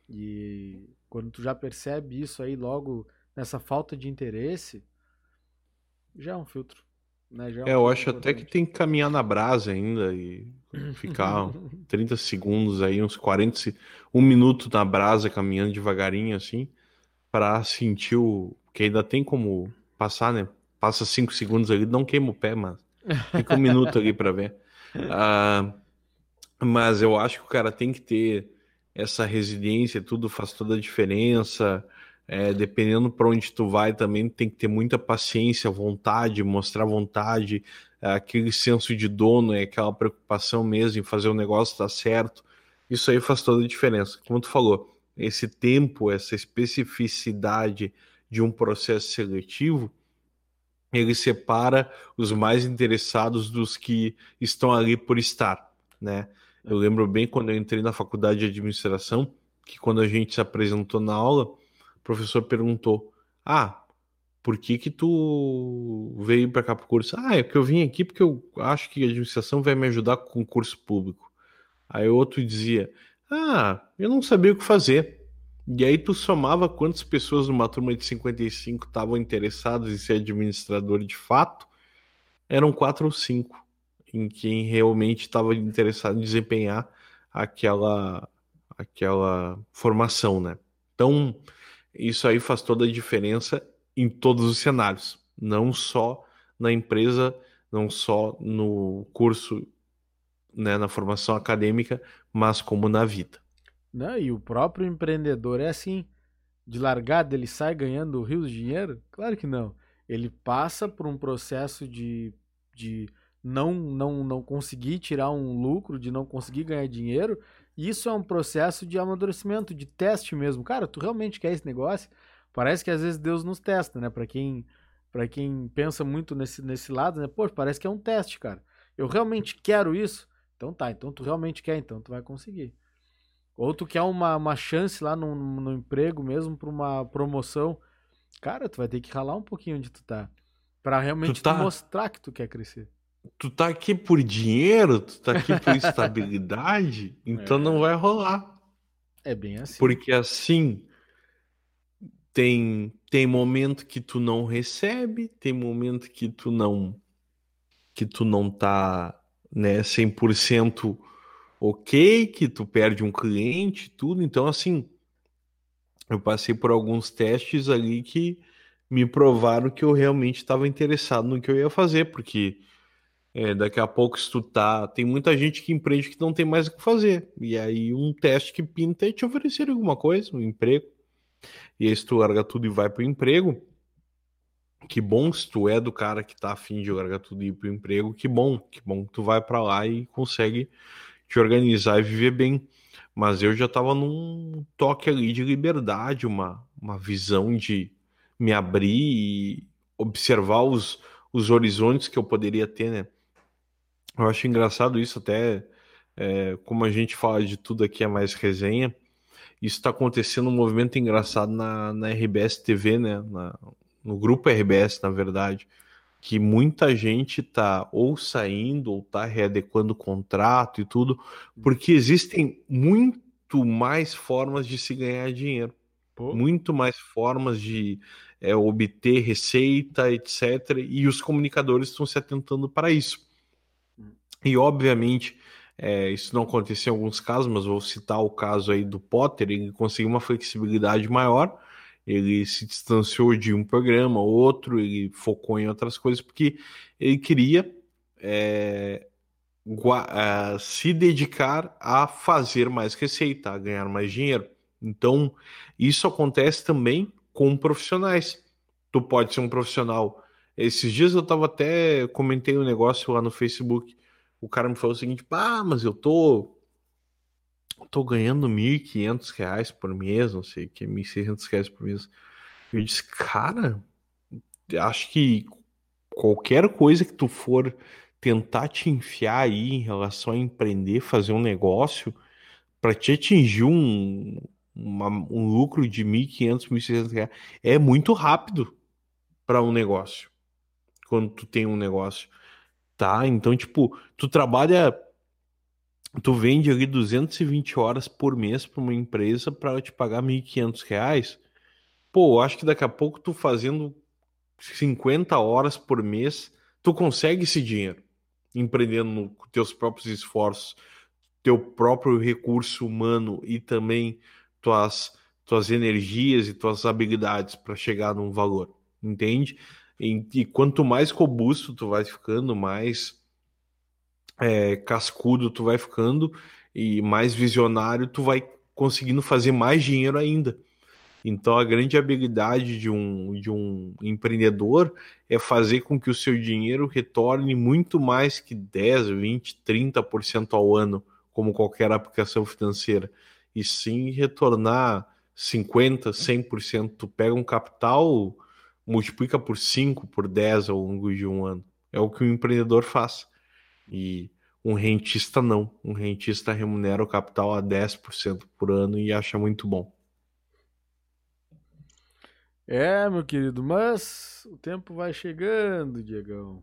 E quando tu já percebe isso aí logo nessa falta de interesse, já é um filtro. Né? Já é, um é, eu acho até que tem que caminhar na brasa ainda e ficar 30 segundos aí, uns 40, um minuto na brasa caminhando devagarinho assim, para sentir o. que ainda tem como passar, né? Passa 5 segundos ali, não queima o pé, mas fica um minuto ali para ver. Uh, mas eu acho que o cara tem que ter essa resiliência, tudo faz toda a diferença. É, dependendo para onde tu vai também tem que ter muita paciência, vontade, mostrar vontade, aquele senso de dono, é aquela preocupação mesmo em fazer o negócio dar certo. Isso aí faz toda a diferença. Como tu falou, esse tempo, essa especificidade de um processo seletivo, ele separa os mais interessados dos que estão ali por estar, né? Eu lembro bem quando eu entrei na faculdade de administração, que quando a gente se apresentou na aula, professor perguntou: Ah, por que que tu veio para cá pro curso? Ah, é que eu vim aqui porque eu acho que a administração vai me ajudar com o concurso público. Aí outro dizia: Ah, eu não sabia o que fazer. E aí tu somava quantas pessoas numa turma de 55 estavam interessadas em ser administrador de fato, eram quatro ou cinco em quem realmente estava interessado em desempenhar aquela aquela formação, né? Então, isso aí faz toda a diferença em todos os cenários, não só na empresa, não só no curso, né, na formação acadêmica, mas como na vida. Não, e o próprio empreendedor é assim. de largada ele sai ganhando rios de dinheiro? Claro que não. Ele passa por um processo de, de não, não, não conseguir tirar um lucro, de não conseguir ganhar dinheiro. Isso é um processo de amadurecimento, de teste mesmo. Cara, tu realmente quer esse negócio? Parece que às vezes Deus nos testa, né? Para quem para quem pensa muito nesse, nesse lado, né? Pô, parece que é um teste, cara. Eu realmente quero isso? Então tá, então tu realmente quer, então tu vai conseguir. Ou tu quer uma, uma chance lá no, no emprego mesmo para uma promoção. Cara, tu vai ter que ralar um pouquinho onde tu tá. Pra realmente tá... mostrar que tu quer crescer. Tu tá aqui por dinheiro, tu tá aqui por estabilidade, então é. não vai rolar. É bem assim. Porque assim, tem tem momento que tu não recebe, tem momento que tu não que tu não tá, né, 100% ok, que tu perde um cliente, tudo. Então assim, eu passei por alguns testes ali que me provaram que eu realmente estava interessado no que eu ia fazer, porque é, daqui a pouco se tu tá, tem muita gente que empreende que não tem mais o que fazer. E aí um teste que pinta é te oferecer alguma coisa, um emprego e aí se tu larga tudo e vai pro emprego, que bom se tu é do cara que tá afim de largar tudo e ir pro emprego, que bom, que bom que tu vai para lá e consegue te organizar e viver bem. Mas eu já tava num toque ali de liberdade, uma, uma visão de me abrir e observar os, os horizontes que eu poderia ter, né? Eu acho engraçado isso até, é, como a gente fala de tudo aqui é mais resenha, isso está acontecendo um movimento engraçado na, na RBS TV, né? Na, no grupo RBS, na verdade, que muita gente está ou saindo ou está readequando o contrato e tudo, porque existem muito mais formas de se ganhar dinheiro, Pô. muito mais formas de é, obter receita, etc. E os comunicadores estão se atentando para isso. E, obviamente, é, isso não aconteceu em alguns casos, mas vou citar o caso aí do Potter, ele conseguiu uma flexibilidade maior, ele se distanciou de um programa, outro, ele focou em outras coisas, porque ele queria é, se dedicar a fazer mais receita, a ganhar mais dinheiro. Então, isso acontece também com profissionais. Tu pode ser um profissional. Esses dias eu estava até comentei um negócio lá no Facebook o cara me falou o seguinte: ah, mas eu tô. Tô ganhando 1.500 reais por mês, não sei o que, 1.600 reais por mês. Eu disse, cara, acho que qualquer coisa que tu for tentar te enfiar aí em relação a empreender, fazer um negócio, para te atingir um, uma, um lucro de 1.500, 1.600 reais, é muito rápido para um negócio. Quando tu tem um negócio. Tá? Então, tipo, tu trabalha, tu vende ali 220 horas por mês para uma empresa para te pagar 1.500 reais. Pô, acho que daqui a pouco tu fazendo 50 horas por mês, tu consegue esse dinheiro, empreendendo com teus próprios esforços, teu próprio recurso humano e também tuas, tuas energias e tuas habilidades para chegar num valor, entende? E, e quanto mais robusto tu vai ficando, mais é, cascudo tu vai ficando e mais visionário tu vai conseguindo fazer mais dinheiro ainda. Então a grande habilidade de um, de um empreendedor é fazer com que o seu dinheiro retorne muito mais que 10, 20, 30% ao ano, como qualquer aplicação financeira, e sim retornar 50, 100%. Tu pega um capital multiplica por 5, por 10 ao longo de um ano. É o que o empreendedor faz. E um rentista não. Um rentista remunera o capital a 10% por ano e acha muito bom. É, meu querido, mas o tempo vai chegando, Diegão.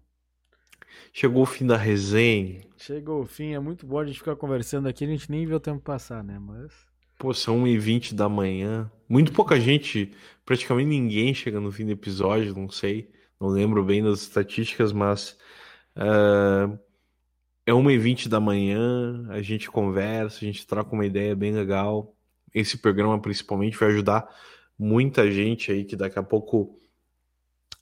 Chegou o fim da resenha. Chegou o fim, é muito bom a gente ficar conversando aqui, a gente nem vê o tempo passar, né? Mas. Pô, são 1h20 da manhã. Muito pouca gente, praticamente ninguém chega no fim do episódio, não sei. Não lembro bem das estatísticas, mas uh, é 1h20 da manhã, a gente conversa, a gente troca uma ideia bem legal. Esse programa principalmente vai ajudar muita gente aí que daqui a pouco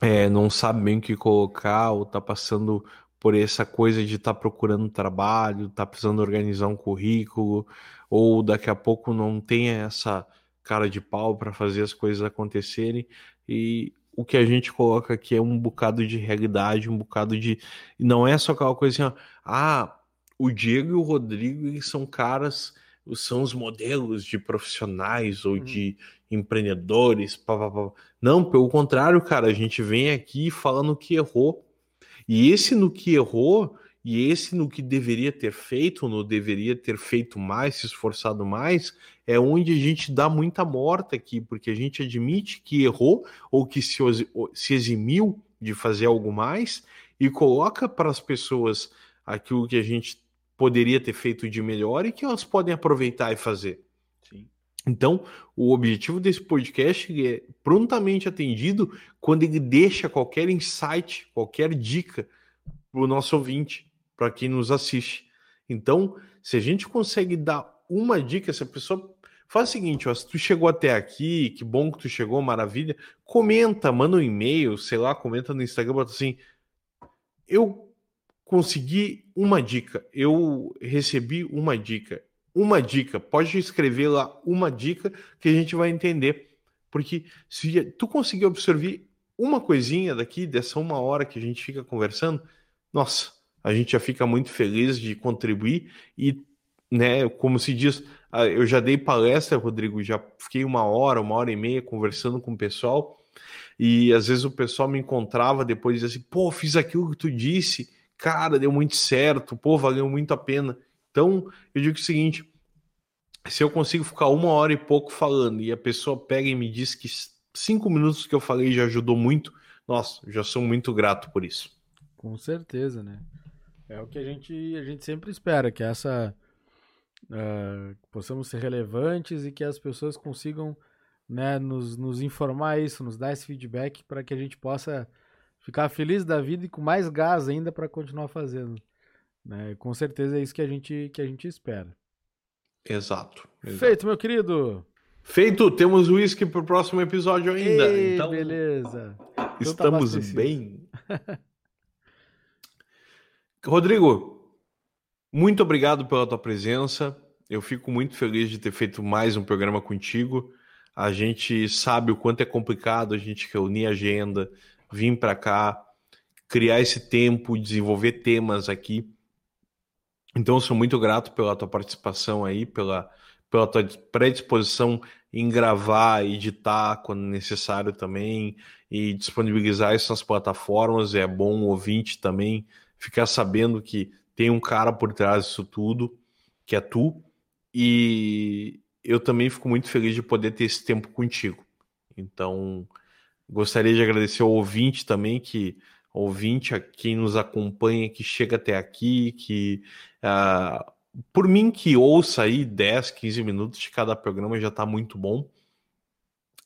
é, não sabe bem o que colocar ou tá passando por essa coisa de estar tá procurando trabalho, tá precisando organizar um currículo, ou daqui a pouco não tem essa cara de pau para fazer as coisas acontecerem e o que a gente coloca aqui é um bocado de realidade, um bocado de. Não é só aquela coisa assim, ó, ah, o Diego e o Rodrigo eles são caras, são os modelos de profissionais ou uhum. de empreendedores. Pá, pá, pá. Não, pelo contrário, cara, a gente vem aqui falando que errou. E esse no que errou, e esse no que deveria ter feito, no deveria ter feito mais, se esforçado mais, é onde a gente dá muita morta aqui, porque a gente admite que errou ou que se, se eximiu de fazer algo mais e coloca para as pessoas aquilo que a gente poderia ter feito de melhor e que elas podem aproveitar e fazer. Sim. Então, o objetivo desse podcast é prontamente atendido quando ele deixa qualquer insight, qualquer dica para o nosso ouvinte para quem nos assiste. Então, se a gente consegue dar uma dica, se a pessoa faz o seguinte, ó, se tu chegou até aqui, que bom que tu chegou, maravilha, comenta, manda um e-mail, sei lá, comenta no Instagram, bota assim, eu consegui uma dica, eu recebi uma dica, uma dica, pode escrever lá uma dica que a gente vai entender, porque se tu conseguir absorver uma coisinha daqui, dessa uma hora que a gente fica conversando, nossa, a gente já fica muito feliz de contribuir e, né, como se diz, eu já dei palestra, Rodrigo, já fiquei uma hora, uma hora e meia conversando com o pessoal e às vezes o pessoal me encontrava depois e dizia assim, pô, fiz aquilo que tu disse, cara, deu muito certo, pô, valeu muito a pena. Então, eu digo o seguinte, se eu consigo ficar uma hora e pouco falando e a pessoa pega e me diz que cinco minutos que eu falei já ajudou muito, nossa, já sou muito grato por isso. Com certeza, né? É o que a gente, a gente sempre espera, que essa uh, possamos ser relevantes e que as pessoas consigam né, nos, nos informar isso, nos dar esse feedback para que a gente possa ficar feliz da vida e com mais gás ainda para continuar fazendo. Né? Com certeza é isso que a gente, que a gente espera. Exato, exato. Feito, meu querido. Feito, temos o uísque para o próximo episódio ainda. Ei, então, beleza. Estamos então tá bem. Rodrigo, muito obrigado pela tua presença. Eu fico muito feliz de ter feito mais um programa contigo. A gente sabe o quanto é complicado a gente reunir agenda, vir para cá, criar esse tempo, desenvolver temas aqui. Então, sou muito grato pela tua participação aí, pela, pela tua predisposição em gravar, editar quando necessário também e disponibilizar essas plataformas. É bom o ouvinte também ficar sabendo que tem um cara por trás disso tudo, que é tu, e eu também fico muito feliz de poder ter esse tempo contigo. Então, gostaria de agradecer ao ouvinte também, que ouvinte, a quem nos acompanha, que chega até aqui, que uh, por mim que ouça aí 10, 15 minutos de cada programa já está muito bom.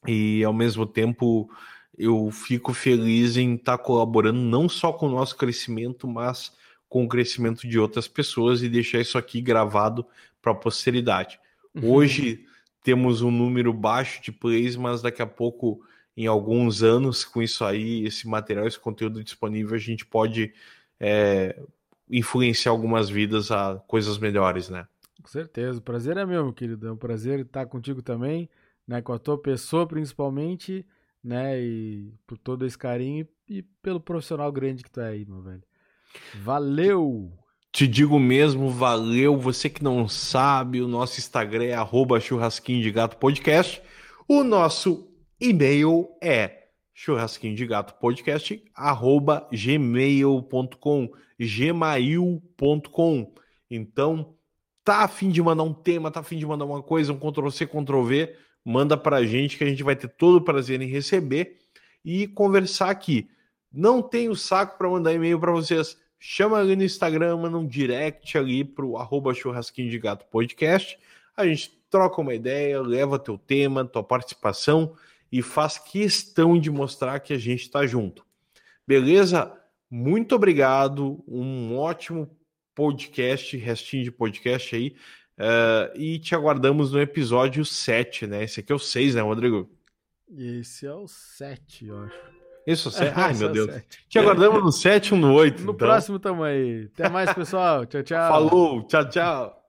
E ao mesmo tempo eu fico feliz em estar tá colaborando não só com o nosso crescimento, mas com o crescimento de outras pessoas e deixar isso aqui gravado para a posteridade. Uhum. Hoje temos um número baixo de plays, mas daqui a pouco, em alguns anos, com isso aí, esse material, esse conteúdo disponível, a gente pode é, influenciar algumas vidas a coisas melhores, né? Com certeza. O prazer é meu, meu querido. É um prazer estar contigo também, né? Com a tua pessoa, principalmente né? E por todo esse carinho e, pelo profissional grande que tu é aí, meu velho. Valeu! Te digo mesmo, valeu. Você que não sabe, o nosso Instagram é arroba churrasquinho de gato podcast. O nosso e-mail é churrasquinho de gato podcast arroba gmail.com gmail.com então tá a fim de mandar um tema tá a fim de mandar uma coisa um Ctrl C Ctrl V manda para a gente que a gente vai ter todo o prazer em receber e conversar aqui. Não tenho saco para mandar e-mail para vocês. Chama ali no Instagram, manda um direct ali pro arroba churrasquinho de gato podcast. A gente troca uma ideia, leva teu tema, tua participação e faz questão de mostrar que a gente está junto. Beleza? Muito obrigado. Um ótimo podcast, restinho de podcast aí. Uh, e te aguardamos no episódio 7, né? Esse aqui é o 6, né, Rodrigo? Esse é o 7, eu acho. Isso, 7. Ai, meu é Deus. 7. Te aguardamos no 7 ou no 8. No então. próximo tamo aí. Até mais, pessoal. tchau, tchau. Falou. Tchau, tchau.